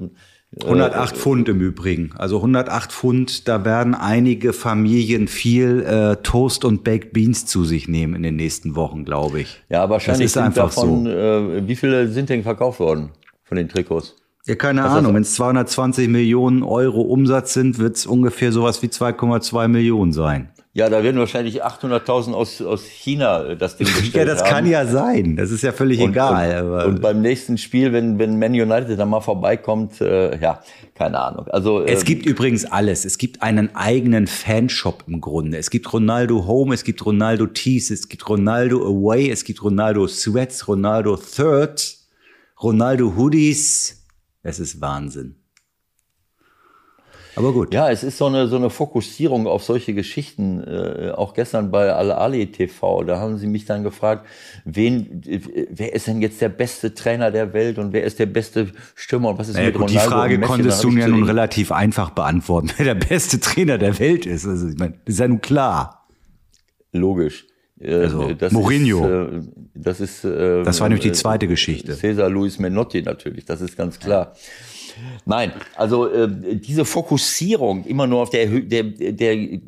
S3: 108 Pfund im Übrigen. Also 108 Pfund, da werden einige Familien viel äh, Toast und Baked Beans zu sich nehmen in den nächsten Wochen, glaube ich.
S2: ja, wahrscheinlich
S3: das ist
S2: sind
S3: einfach
S2: davon,
S3: so.
S2: äh, wie viele sind denn verkauft worden von den Trikots?
S3: Ja, keine
S2: das-
S3: Ahnung. Wenn es 220 Millionen Euro Umsatz sind, wird es ungefähr sowas wie 2,2 Millionen sein.
S2: Ja, da werden wahrscheinlich 800.000 aus, aus China äh, das Ding bestellt
S3: Ja, das
S2: haben.
S3: kann ja sein. Das ist ja völlig
S2: Und,
S3: egal.
S2: Und, und beim nächsten Spiel, wenn, wenn Man United dann mal vorbeikommt, äh, ja, keine Ahnung. Also
S3: Es
S2: ähm,
S3: gibt übrigens alles. Es gibt einen eigenen Fanshop im Grunde. Es gibt Ronaldo Home, es gibt Ronaldo Tees, es gibt Ronaldo Away, es gibt Ronaldo Sweats, Ronaldo Third, Ronaldo Hoodies. Es ist Wahnsinn. Aber gut.
S2: Ja, es ist so eine, so eine Fokussierung auf solche Geschichten. Äh, auch gestern bei Al-Ali TV, da haben sie mich dann gefragt, wen, wer ist denn jetzt der beste Trainer der Welt und wer ist der beste Stürmer und was ist
S3: Naja,
S2: mit
S3: gut, die
S2: Ronaldo
S3: Frage
S2: und Messi?
S3: konntest du ja
S2: zu
S3: nun relativ einfach beantworten, wer der beste Trainer der Welt ist. Also, ich meine, das ist ja nun klar.
S2: Logisch. Äh,
S3: Also,
S2: das
S3: Mourinho.
S2: Ist, äh, das ist. Äh,
S3: Das war nämlich die zweite Geschichte.
S2: Cesar Luis Menotti natürlich, das ist ganz klar. Nein, also äh, diese Fokussierung immer nur auf der, der, der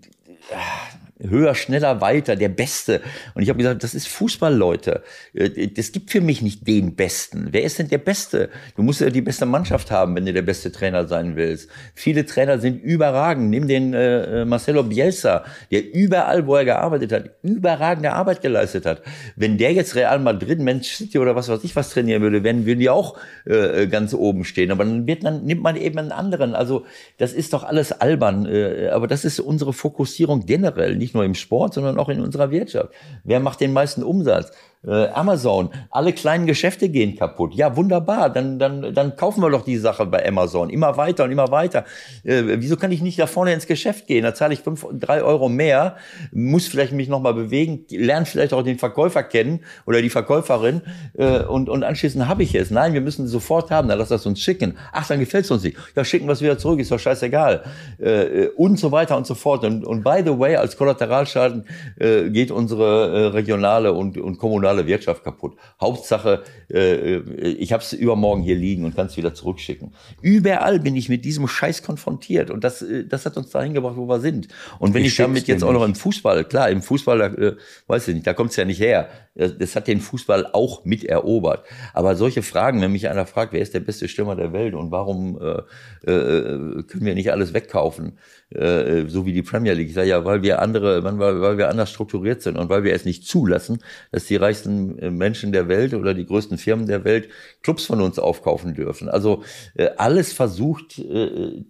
S2: höher, schneller, weiter, der Beste. Und ich habe gesagt, das ist Fußball, Leute. Äh, Das gibt für mich nicht den Besten. Wer ist denn der Beste? Du musst ja die beste Mannschaft haben, wenn du der beste Trainer sein willst. Viele Trainer sind überragend. Nimm den äh, Marcelo Bielsa, der überall, wo er gearbeitet hat, überragende Arbeit geleistet hat. Wenn der jetzt Real Madrid, Manchester City oder was weiß ich was trainieren würde, werden, würden die auch äh, ganz oben stehen. Aber dann, wird, dann nimmt man eben einen anderen. Also das ist doch alles albern. Äh, aber das ist unsere Fokussierung generell, nicht nur im Sport, sondern auch in unserer Wirtschaft. Wer macht den meisten Umsatz? Äh, Amazon, alle kleinen Geschäfte gehen kaputt. Ja, wunderbar, dann, dann, dann kaufen wir doch die Sache bei Amazon. Immer weiter und immer weiter. Äh, wieso kann ich nicht da vorne ins Geschäft gehen? Da zahle ich fünf, drei Euro mehr, muss vielleicht mich nochmal bewegen, lerne vielleicht auch den Verkäufer kennen oder die Verkäuferin äh, und, und anschließend habe ich es. Nein, wir müssen es sofort haben, dann lass das uns schicken. Ach, dann gefällt es uns nicht. Ja, schicken wir es wieder zurück, ist doch scheißegal. Äh, und so weiter und so fort. Und, und by the way, als Kollateralschaden äh, geht unsere äh, regionale und, und kommunale Wirtschaft kaputt. Hauptsache, äh, ich habe es übermorgen hier liegen und kann es wieder zurückschicken. Überall bin ich mit diesem Scheiß konfrontiert und das, äh, das hat uns dahin gebracht, wo wir sind. Und wenn
S3: Ich
S2: ich, damit jetzt auch noch im Fußball, klar, im Fußball, da, äh, weiß ich nicht, da kommt es ja nicht her. Das, das hat den Fußball auch mit erobert. Aber solche Fragen, wenn mich einer fragt, wer ist der beste Stürmer der Welt und warum äh, äh, können wir nicht alles wegkaufen, äh, so wie die Premier League? Ich sage ja, weil wir andere, weil, weil wir anders strukturiert sind und weil wir es nicht zulassen, dass die reichsten äh, Menschen der Welt oder die größten Firmen der Welt Clubs von uns aufkaufen dürfen. Also äh, alles versucht, äh,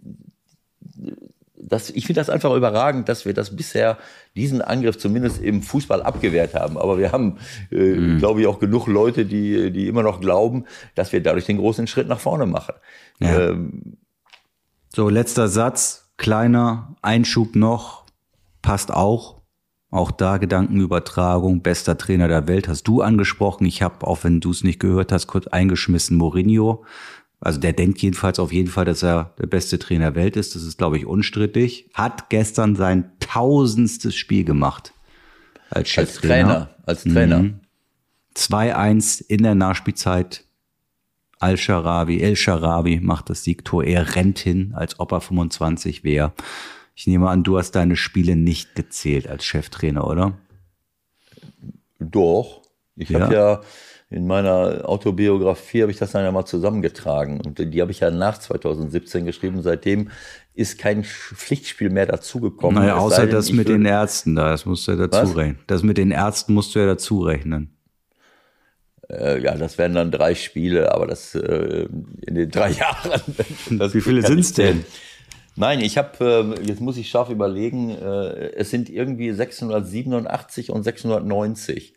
S2: das, ich finde das einfach überragend, dass wir das bisher, diesen Angriff zumindest im Fußball abgewehrt haben. Aber wir haben, äh, mhm. glaube ich, auch genug Leute, die, die immer noch glauben, dass wir dadurch den großen Schritt nach vorne machen. Ja. Ähm,
S3: so, letzter Satz, kleiner Einschub noch, passt auch. Auch da Gedankenübertragung, bester Trainer der Welt, hast du angesprochen. Ich habe, auch wenn du es nicht gehört hast, kurz eingeschmissen Mourinho. Also der denkt jedenfalls auf jeden Fall, dass er der beste Trainer der Welt ist. Das ist, glaube ich, unstrittig. Hat gestern sein tausendstes Spiel gemacht. Als Cheftrainer.
S2: Als Trainer. Mhm.
S3: 2-1 in der Nachspielzeit. Al-Sharabi, El-Sharabi macht das Siegtor. Er rennt hin, als ob er 25 wäre. Ich nehme an, du hast deine Spiele nicht gezählt als Cheftrainer, oder?
S2: Doch. Ich ja. habe ja in meiner Autobiografie habe ich das dann ja mal zusammengetragen und die habe ich ja nach 2017 geschrieben. Seitdem ist kein Pflichtspiel mehr dazugekommen.
S3: Naja, außer denn, das mit den Ärzten da, das musst du ja dazu Was? rechnen. Das mit den Ärzten musst du ja dazu rechnen.
S2: Äh, ja, das wären dann drei Spiele, aber das äh, in den drei Jahren.
S3: Wie viele sind es denn?
S2: Nein, ich habe, äh, jetzt muss ich scharf überlegen, äh, es sind irgendwie 687 und 690.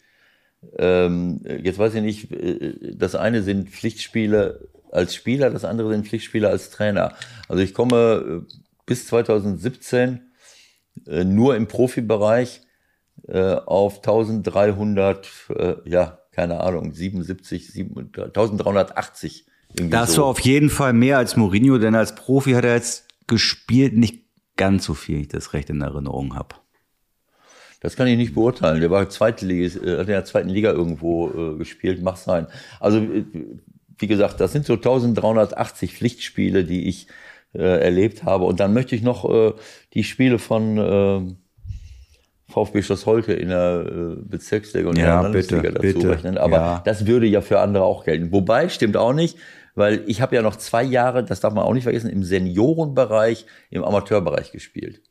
S2: Ähm, jetzt weiß ich nicht, äh, das eine sind Pflichtspiele als Spieler, das andere sind Pflichtspiele als Trainer. Also ich komme äh, bis 2017 äh, nur im Profibereich auf 1300, ja, keine Ahnung, 77, 7, 1380.
S3: Das so. war auf jeden Fall mehr als Mourinho, denn als Profi hat er jetzt gespielt, nicht ganz so viel, ich das recht in Erinnerung habe.
S2: Das kann ich nicht beurteilen. Der war äh, hat in der zweiten Liga irgendwo äh, gespielt, macht sein. Also, äh, wie gesagt, das sind so 1380 Pflichtspiele, die ich äh, erlebt habe. Und dann möchte ich noch äh, die Spiele von äh, VfB Schloss Holte in der äh, Bezirksliga und
S3: ja, der Landesliga dazu bitte.
S2: rechnen. Aber ja. das würde ja für andere auch gelten. Wobei, stimmt auch nicht, weil ich habe ja noch zwei Jahre, das darf man auch nicht vergessen, im Seniorenbereich, im Amateurbereich gespielt.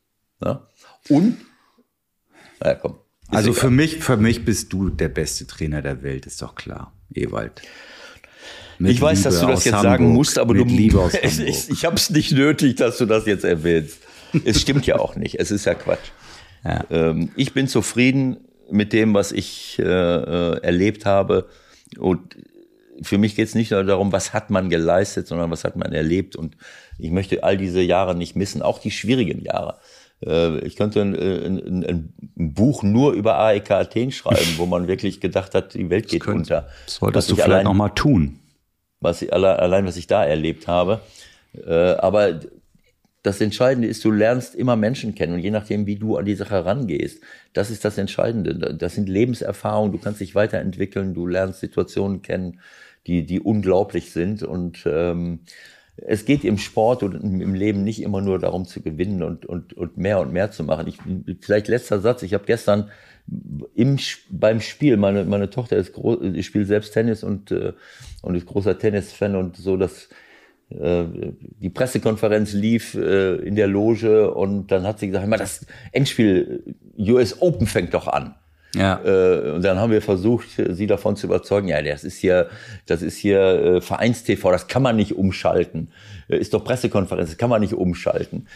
S2: Ne? Und
S3: naja, komm. Also für mich, für mich bist du der beste Trainer der Welt, ist doch klar, Ewald.
S2: Mit ich weiß, Liebe dass du das jetzt Hamburg, sagen musst, aber du, ich, ich habe es nicht nötig, dass du das jetzt erwähnst. es stimmt ja auch nicht. Es ist ja Quatsch. Ja. Ähm, ich bin zufrieden mit dem, was ich äh, äh erlebt habe. Und für mich geht es nicht nur darum, was hat man geleistet, sondern was hat man erlebt. Und ich möchte all diese Jahre nicht missen, auch die schwierigen Jahre. Äh, ich könnte ein, ein, ein, Buch nur über AEK Athen schreiben, wo man wirklich gedacht hat, die Welt geht könnte, unter.
S3: Das solltest du vielleicht allein, noch mal tun.
S2: Was ich, allein, was ich da erlebt habe. Äh, aber das Entscheidende ist, du lernst immer Menschen kennen und je nachdem, wie du an die Sache rangehst, das ist das Entscheidende. Das sind Lebenserfahrungen, du kannst dich weiterentwickeln, du lernst Situationen kennen, die, die unglaublich sind und ähm, es geht im Sport und im Leben nicht immer nur darum zu gewinnen und, und, und mehr und mehr zu machen. Ich, vielleicht letzter Satz. Ich habe gestern im, beim Spiel, meine, meine Tochter ist groß, ich spiele selbst Tennis und, äh, und ist großer Tennisfan und so, dass die Pressekonferenz lief äh, in der Loge und dann hat sie gesagt, das Endspiel US Open fängt doch an. Ja. Äh, und dann haben wir versucht, sie davon zu überzeugen, ja, das ist hier, das ist hier äh, Vereinstv, das kann man nicht umschalten. Äh, ist doch Pressekonferenz, das kann man nicht umschalten.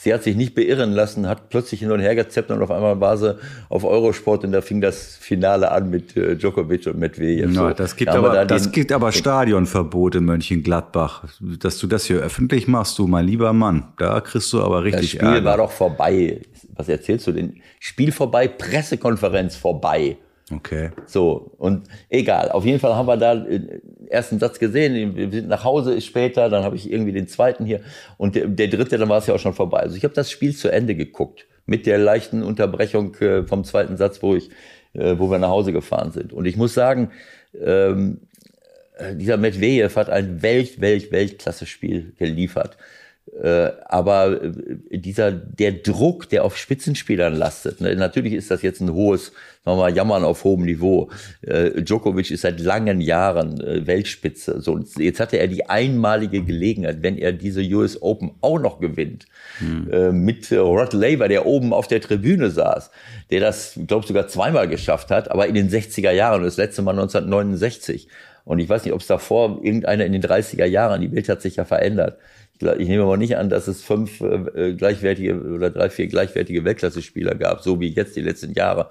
S2: Sie hat sich nicht beirren lassen, hat plötzlich hin und her gezappt und auf einmal war sie auf Eurosport und da fing das Finale an mit äh, Djokovic und Medvedev.
S3: Ja, das gibt da aber, da das gibt aber Stadionverbot in Mönchengladbach. Dass du das hier öffentlich machst, du mein lieber Mann, da kriegst du aber richtig
S2: Das Spiel Ärger. war doch vorbei. Was erzählst du denn? Spiel vorbei, Pressekonferenz vorbei.
S3: Okay.
S2: So, und egal. Auf jeden Fall haben wir da den ersten Satz gesehen. Wir sind nach Hause, ist später, dann habe ich irgendwie den zweiten hier. Und der, der dritte, dann war es ja auch schon vorbei. Also ich habe das Spiel zu Ende geguckt. Mit der leichten Unterbrechung äh, vom zweiten Satz, wo ich, äh, wo wir nach Hause gefahren sind. Und ich muss sagen, ähm, dieser Medvedev hat ein Welt, Welt, Weltklasse-Spiel geliefert. Äh, aber äh, dieser, der Druck, der auf Spitzenspielern lastet, ne, natürlich ist das jetzt ein hohes, sagen wir mal, Jammern auf hohem Niveau. Äh, Djokovic ist seit langen Jahren Weltspitze. So, jetzt hatte er die einmalige Gelegenheit, wenn er diese US Open auch noch gewinnt, hm. äh, mit Rod Laver, der oben auf der Tribüne saß, der das, glaube sogar zweimal geschafft hat, aber in den 60er Jahren, das letzte Mal 1969. Und ich weiß nicht, ob es davor irgendeiner in den 30er Jahren, die Welt hat sich ja verändert. Ich, nehme aber nicht an, dass es fünf äh, gleichwertige oder drei, vier gleichwertige Weltklasse-Spieler gab, so wie jetzt die letzten Jahre.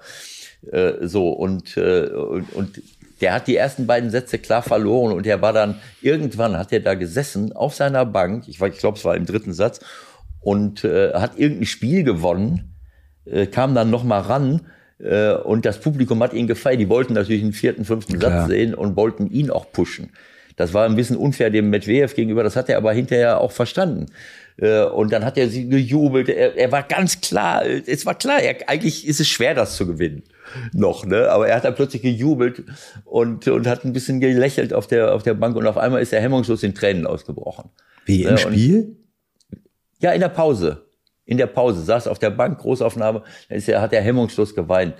S2: Äh, so und, äh, und, und der hat die ersten beiden Sätze klar verloren und er war dann, irgendwann hat er da gesessen auf seiner Bank, ich, ich glaube, es war im dritten Satz, und äh, hat irgendein Spiel gewonnen, äh, kam dann nochmal ran äh, und das Publikum hat ihn gefeiert. Die wollten natürlich einen vierten, fünften klar. Satz sehen und wollten ihn auch pushen. Das war ein bisschen unfair dem Medvedev gegenüber, das hat er aber hinterher auch verstanden. Äh, und dann hat er sie gejubelt. Er, er war ganz klar, es war klar, er, eigentlich ist es schwer, das zu gewinnen noch, ne? Aber er hat dann plötzlich gejubelt und, und hat ein bisschen gelächelt auf der, auf der Bank und auf einmal ist er hemmungslos in Tränen ausgebrochen.
S3: Wie im ne? Spiel?
S2: ja, in der Pause. In der Pause saß auf der Bank, Großaufnahme, ist er, hat er hemmungslos geweint.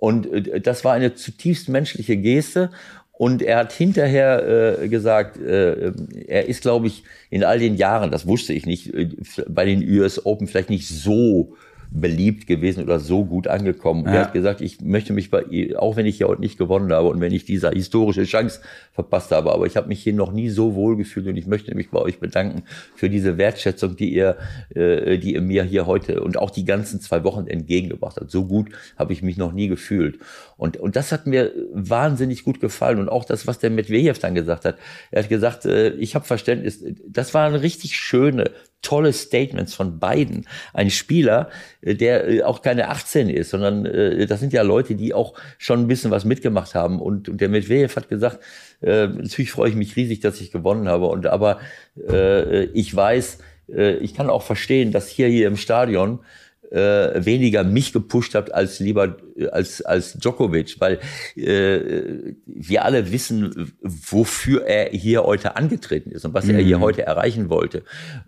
S2: Und äh, das war eine zutiefst menschliche Geste. Und er hat hinterher äh, gesagt, äh, er ist, glaube ich, in all den Jahren, das wusste ich nicht, äh, bei den US Open vielleicht nicht so beliebt gewesen oder so gut angekommen. Ja. Er hat gesagt, ich möchte mich bei ihr, auch wenn ich hier heute nicht gewonnen habe und wenn ich diese historische Chance verpasst habe, aber ich habe mich hier noch nie so wohl gefühlt und ich möchte mich bei euch bedanken für diese Wertschätzung, die ihr, äh, die ihr mir hier heute und auch die ganzen zwei Wochen entgegengebracht habt. So gut habe ich mich noch nie gefühlt. Und, und das hat mir wahnsinnig gut gefallen. Und auch das, was der Medvedev dann gesagt hat. Er hat gesagt, äh, ich habe Verständnis. Das waren richtig schöne, tolle Statements von beiden. Ein Spieler, äh, der äh, auch keine 18 ist, sondern äh, das sind ja Leute, die auch schon ein bisschen was mitgemacht haben. Und, der Medvedev hat gesagt, natürlich freue ich mich riesig, dass ich gewonnen habe. Und aber ich weiß, ich kann auch verstehen, dass hier hier im Stadion äh, weniger mich gepusht habt als lieber als als Djokovic, weil äh, wir alle wissen, wofür er hier heute angetreten ist und was mhm. er hier mhm. heute erreichen wollte.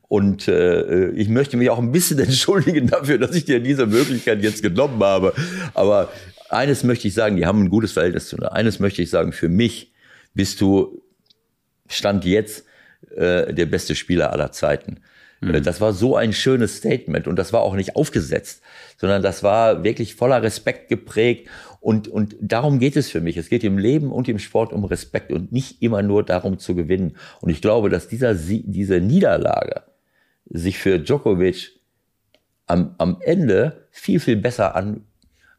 S2: Und äh, ich möchte mich auch ein bisschen entschuldigen dafür, dass ich dir diese Möglichkeit jetzt genommen habe. Aber eines möchte ich sagen, die haben ein gutes Verhältnis zu mir. Eines möchte ich sagen, für mich bist du stand jetzt äh, der beste Spieler aller Zeiten. Mhm. Das war so ein schönes Statement und das war auch nicht aufgesetzt, sondern das war wirklich voller Respekt geprägt und, und darum geht es für mich. Es geht im Leben und im Sport um Respekt und nicht immer nur darum zu gewinnen. Und ich glaube, dass dieser, diese Niederlage sich für Djokovic am, am Ende viel, viel besser an,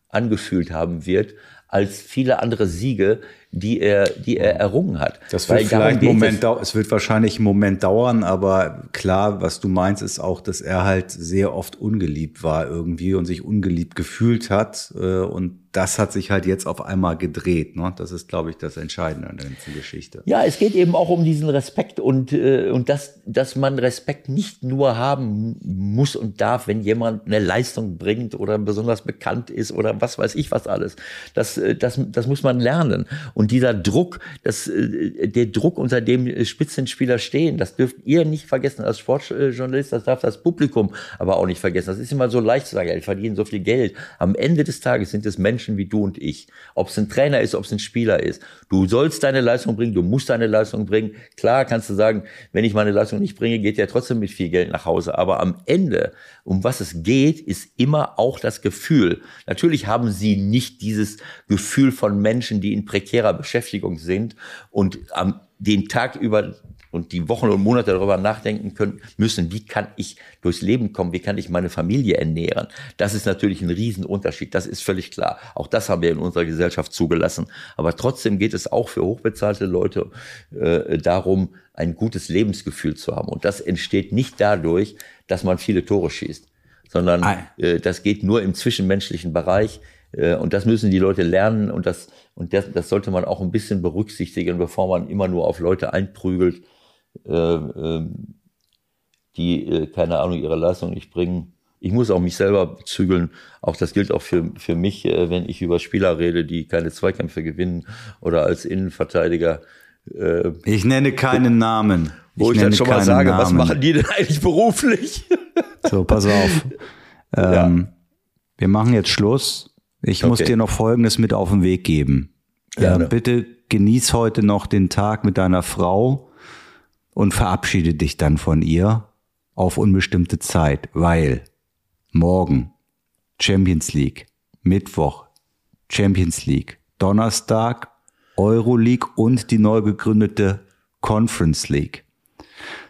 S2: angefühlt haben wird, als viele andere Siege, die er, die er errungen hat.
S3: Das wird Weil vielleicht Moment dauern, es wird wahrscheinlich einen Moment dauern, aber klar, was du meinst, ist auch, dass er halt sehr oft ungeliebt war irgendwie und sich ungeliebt gefühlt hat. Äh, und das hat sich halt jetzt auf einmal gedreht. Ne? Das ist, glaube ich, das Entscheidende an der ganzen Geschichte.
S2: Ja, es geht eben auch um diesen Respekt und, äh, und das, dass man Respekt nicht nur haben muss und darf, wenn jemand eine Leistung bringt oder besonders bekannt ist oder was weiß ich was alles. Das, äh, das, das muss man lernen. Und dieser Druck, das, äh, der Druck, unter dem Spitzenspieler stehen, das dürft ihr nicht vergessen als Sportjournalist, das darf das Publikum aber auch nicht vergessen. Das ist immer so leicht zu sagen, die verdienen so viel Geld. Am Ende des Tages sind es Menschen wie du und ich. Ob es ein Trainer ist, ob es ein Spieler ist. Du sollst deine Leistung bringen, du musst deine Leistung bringen. Klar kannst du sagen, wenn ich meine Leistung nicht bringe, geht ja trotzdem mit viel Geld nach Hause. Aber am Ende, um was es geht, ist immer auch das Gefühl. Natürlich haben sie nicht dieses Gefühl von Menschen, die in prekärer Beschäftigung sind und am den Tag über und die Wochen und Monate darüber nachdenken können müssen, wie kann ich durchs Leben kommen, wie kann ich meine Familie ernähren. Das ist natürlich ein Riesenunterschied, das ist völlig klar. Auch das haben wir in unserer Gesellschaft zugelassen. Aber trotzdem geht es auch für hochbezahlte Leute äh, darum, ein gutes Lebensgefühl zu haben. Und das entsteht nicht dadurch, dass man viele Tore schießt, sondern äh, das geht nur im zwischenmenschlichen Bereich. Äh, und das müssen die Leute lernen und das, und das, das sollte man auch ein bisschen berücksichtigen, bevor man immer nur auf Leute einprügelt, die, äh, keine Ahnung, ihre Leistung nicht bringen. Ich muss auch mich selber zügeln. Auch das gilt auch für, für mich, äh, wenn ich über Spieler rede, die keine Zweikämpfe gewinnen oder als Innenverteidiger.
S3: Äh, ich nenne keinen Namen.
S2: Wo ich, ich dann schon mal sage, Namen. was machen die denn eigentlich beruflich?
S3: So, pass auf. Ähm, ja. Wir machen jetzt Schluss. Ich okay. muss dir noch Folgendes mit auf den Weg geben. Äh, bitte genieß heute noch den Tag mit deiner Frau und verabschiede dich dann von ihr auf unbestimmte Zeit, weil morgen Champions League, Mittwoch Champions League, Donnerstag Euroleague und die neu gegründete Conference League.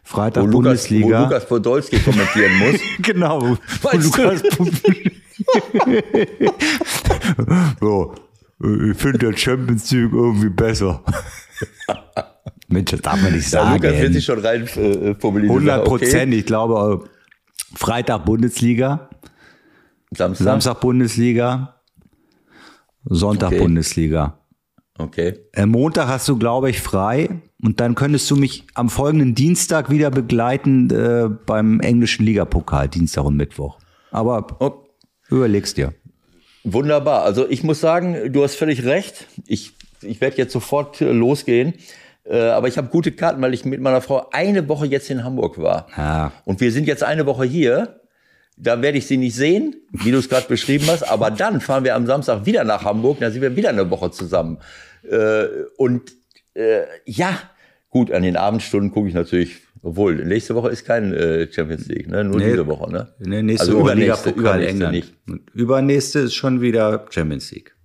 S3: Freitag
S2: Wo Lukas, wo
S3: Bundesliga.
S2: Lukas Podolski kommentieren muss.
S3: genau. wo
S2: Weißt?
S3: Lukas so, äh, ich finde der Champions League irgendwie besser. Mensch, das darf man nicht
S2: Ja,
S3: sagen.
S2: Lukas wird sich schon rein äh, formulieren.
S3: 100
S2: Okay.
S3: Prozent. Ich glaube, äh, Freitag Bundesliga,
S2: Samstag.
S3: Samstag Bundesliga, Sonntag
S2: Okay.
S3: Bundesliga.
S2: Okay.
S3: Äh, Montag hast du, glaube ich, frei. Und dann könntest du mich am folgenden Dienstag wieder begleiten äh, beim englischen Ligapokal, Dienstag und Mittwoch. Aber
S2: Oh,
S3: überlegst dir.
S2: wunderbar. Also ich muss sagen, du hast völlig recht. Ich, ich werde jetzt sofort äh, losgehen. Äh, aber ich habe gute Karten, weil ich mit meiner Frau eine Woche jetzt in Hamburg war.
S3: Ja.
S2: Und wir sind jetzt eine Woche hier. Da werde ich sie nicht sehen, wie du es gerade beschrieben hast. Aber dann fahren wir am Samstag wieder nach Hamburg. Da sind wir wieder eine Woche zusammen. Äh, und äh, ja, gut, an den Abendstunden gucke ich natürlich, obwohl nächste Woche ist kein äh, Champions League, ne? nur
S3: Nee.
S2: diese Woche. Ne?
S3: Nee, nächste
S2: also
S3: Woche
S2: übernächste, übernächste nicht.
S3: Und übernächste ist schon wieder Champions League.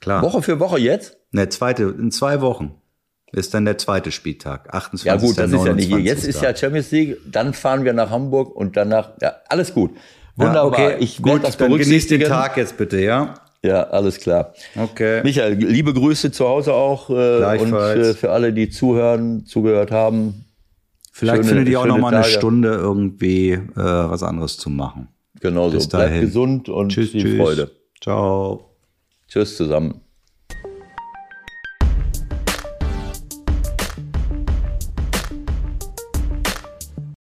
S3: Klar.
S2: Woche für Woche jetzt?
S3: Ne, zweite, in zwei Wochen ist dann der zweite Spieltag. 28.
S2: Ja gut, das ist ja nicht hier. Jetzt
S3: 29..
S2: ist ja Champions League, dann fahren wir nach Hamburg und danach, ja, alles gut. Wunderbar.
S3: Ja, okay,
S2: ich
S3: gut,
S2: das
S3: dann genießt den. Tag jetzt bitte, ja?
S2: Ja, alles klar.
S3: Okay.
S2: Michael, liebe Grüße zu Hause auch äh, und äh, für alle, die zuhören, zugehört haben.
S3: Vielleicht
S2: schöne-
S3: findet ihr auch noch mal eine
S2: Tage.
S3: Stunde irgendwie äh, was anderes zu machen.
S2: Genauso.
S3: Bis
S2: Bleibt gesund und
S3: Tschüss,
S2: viel
S3: tschüss.
S2: Freude.
S3: Ciao.
S2: Tschüss zusammen.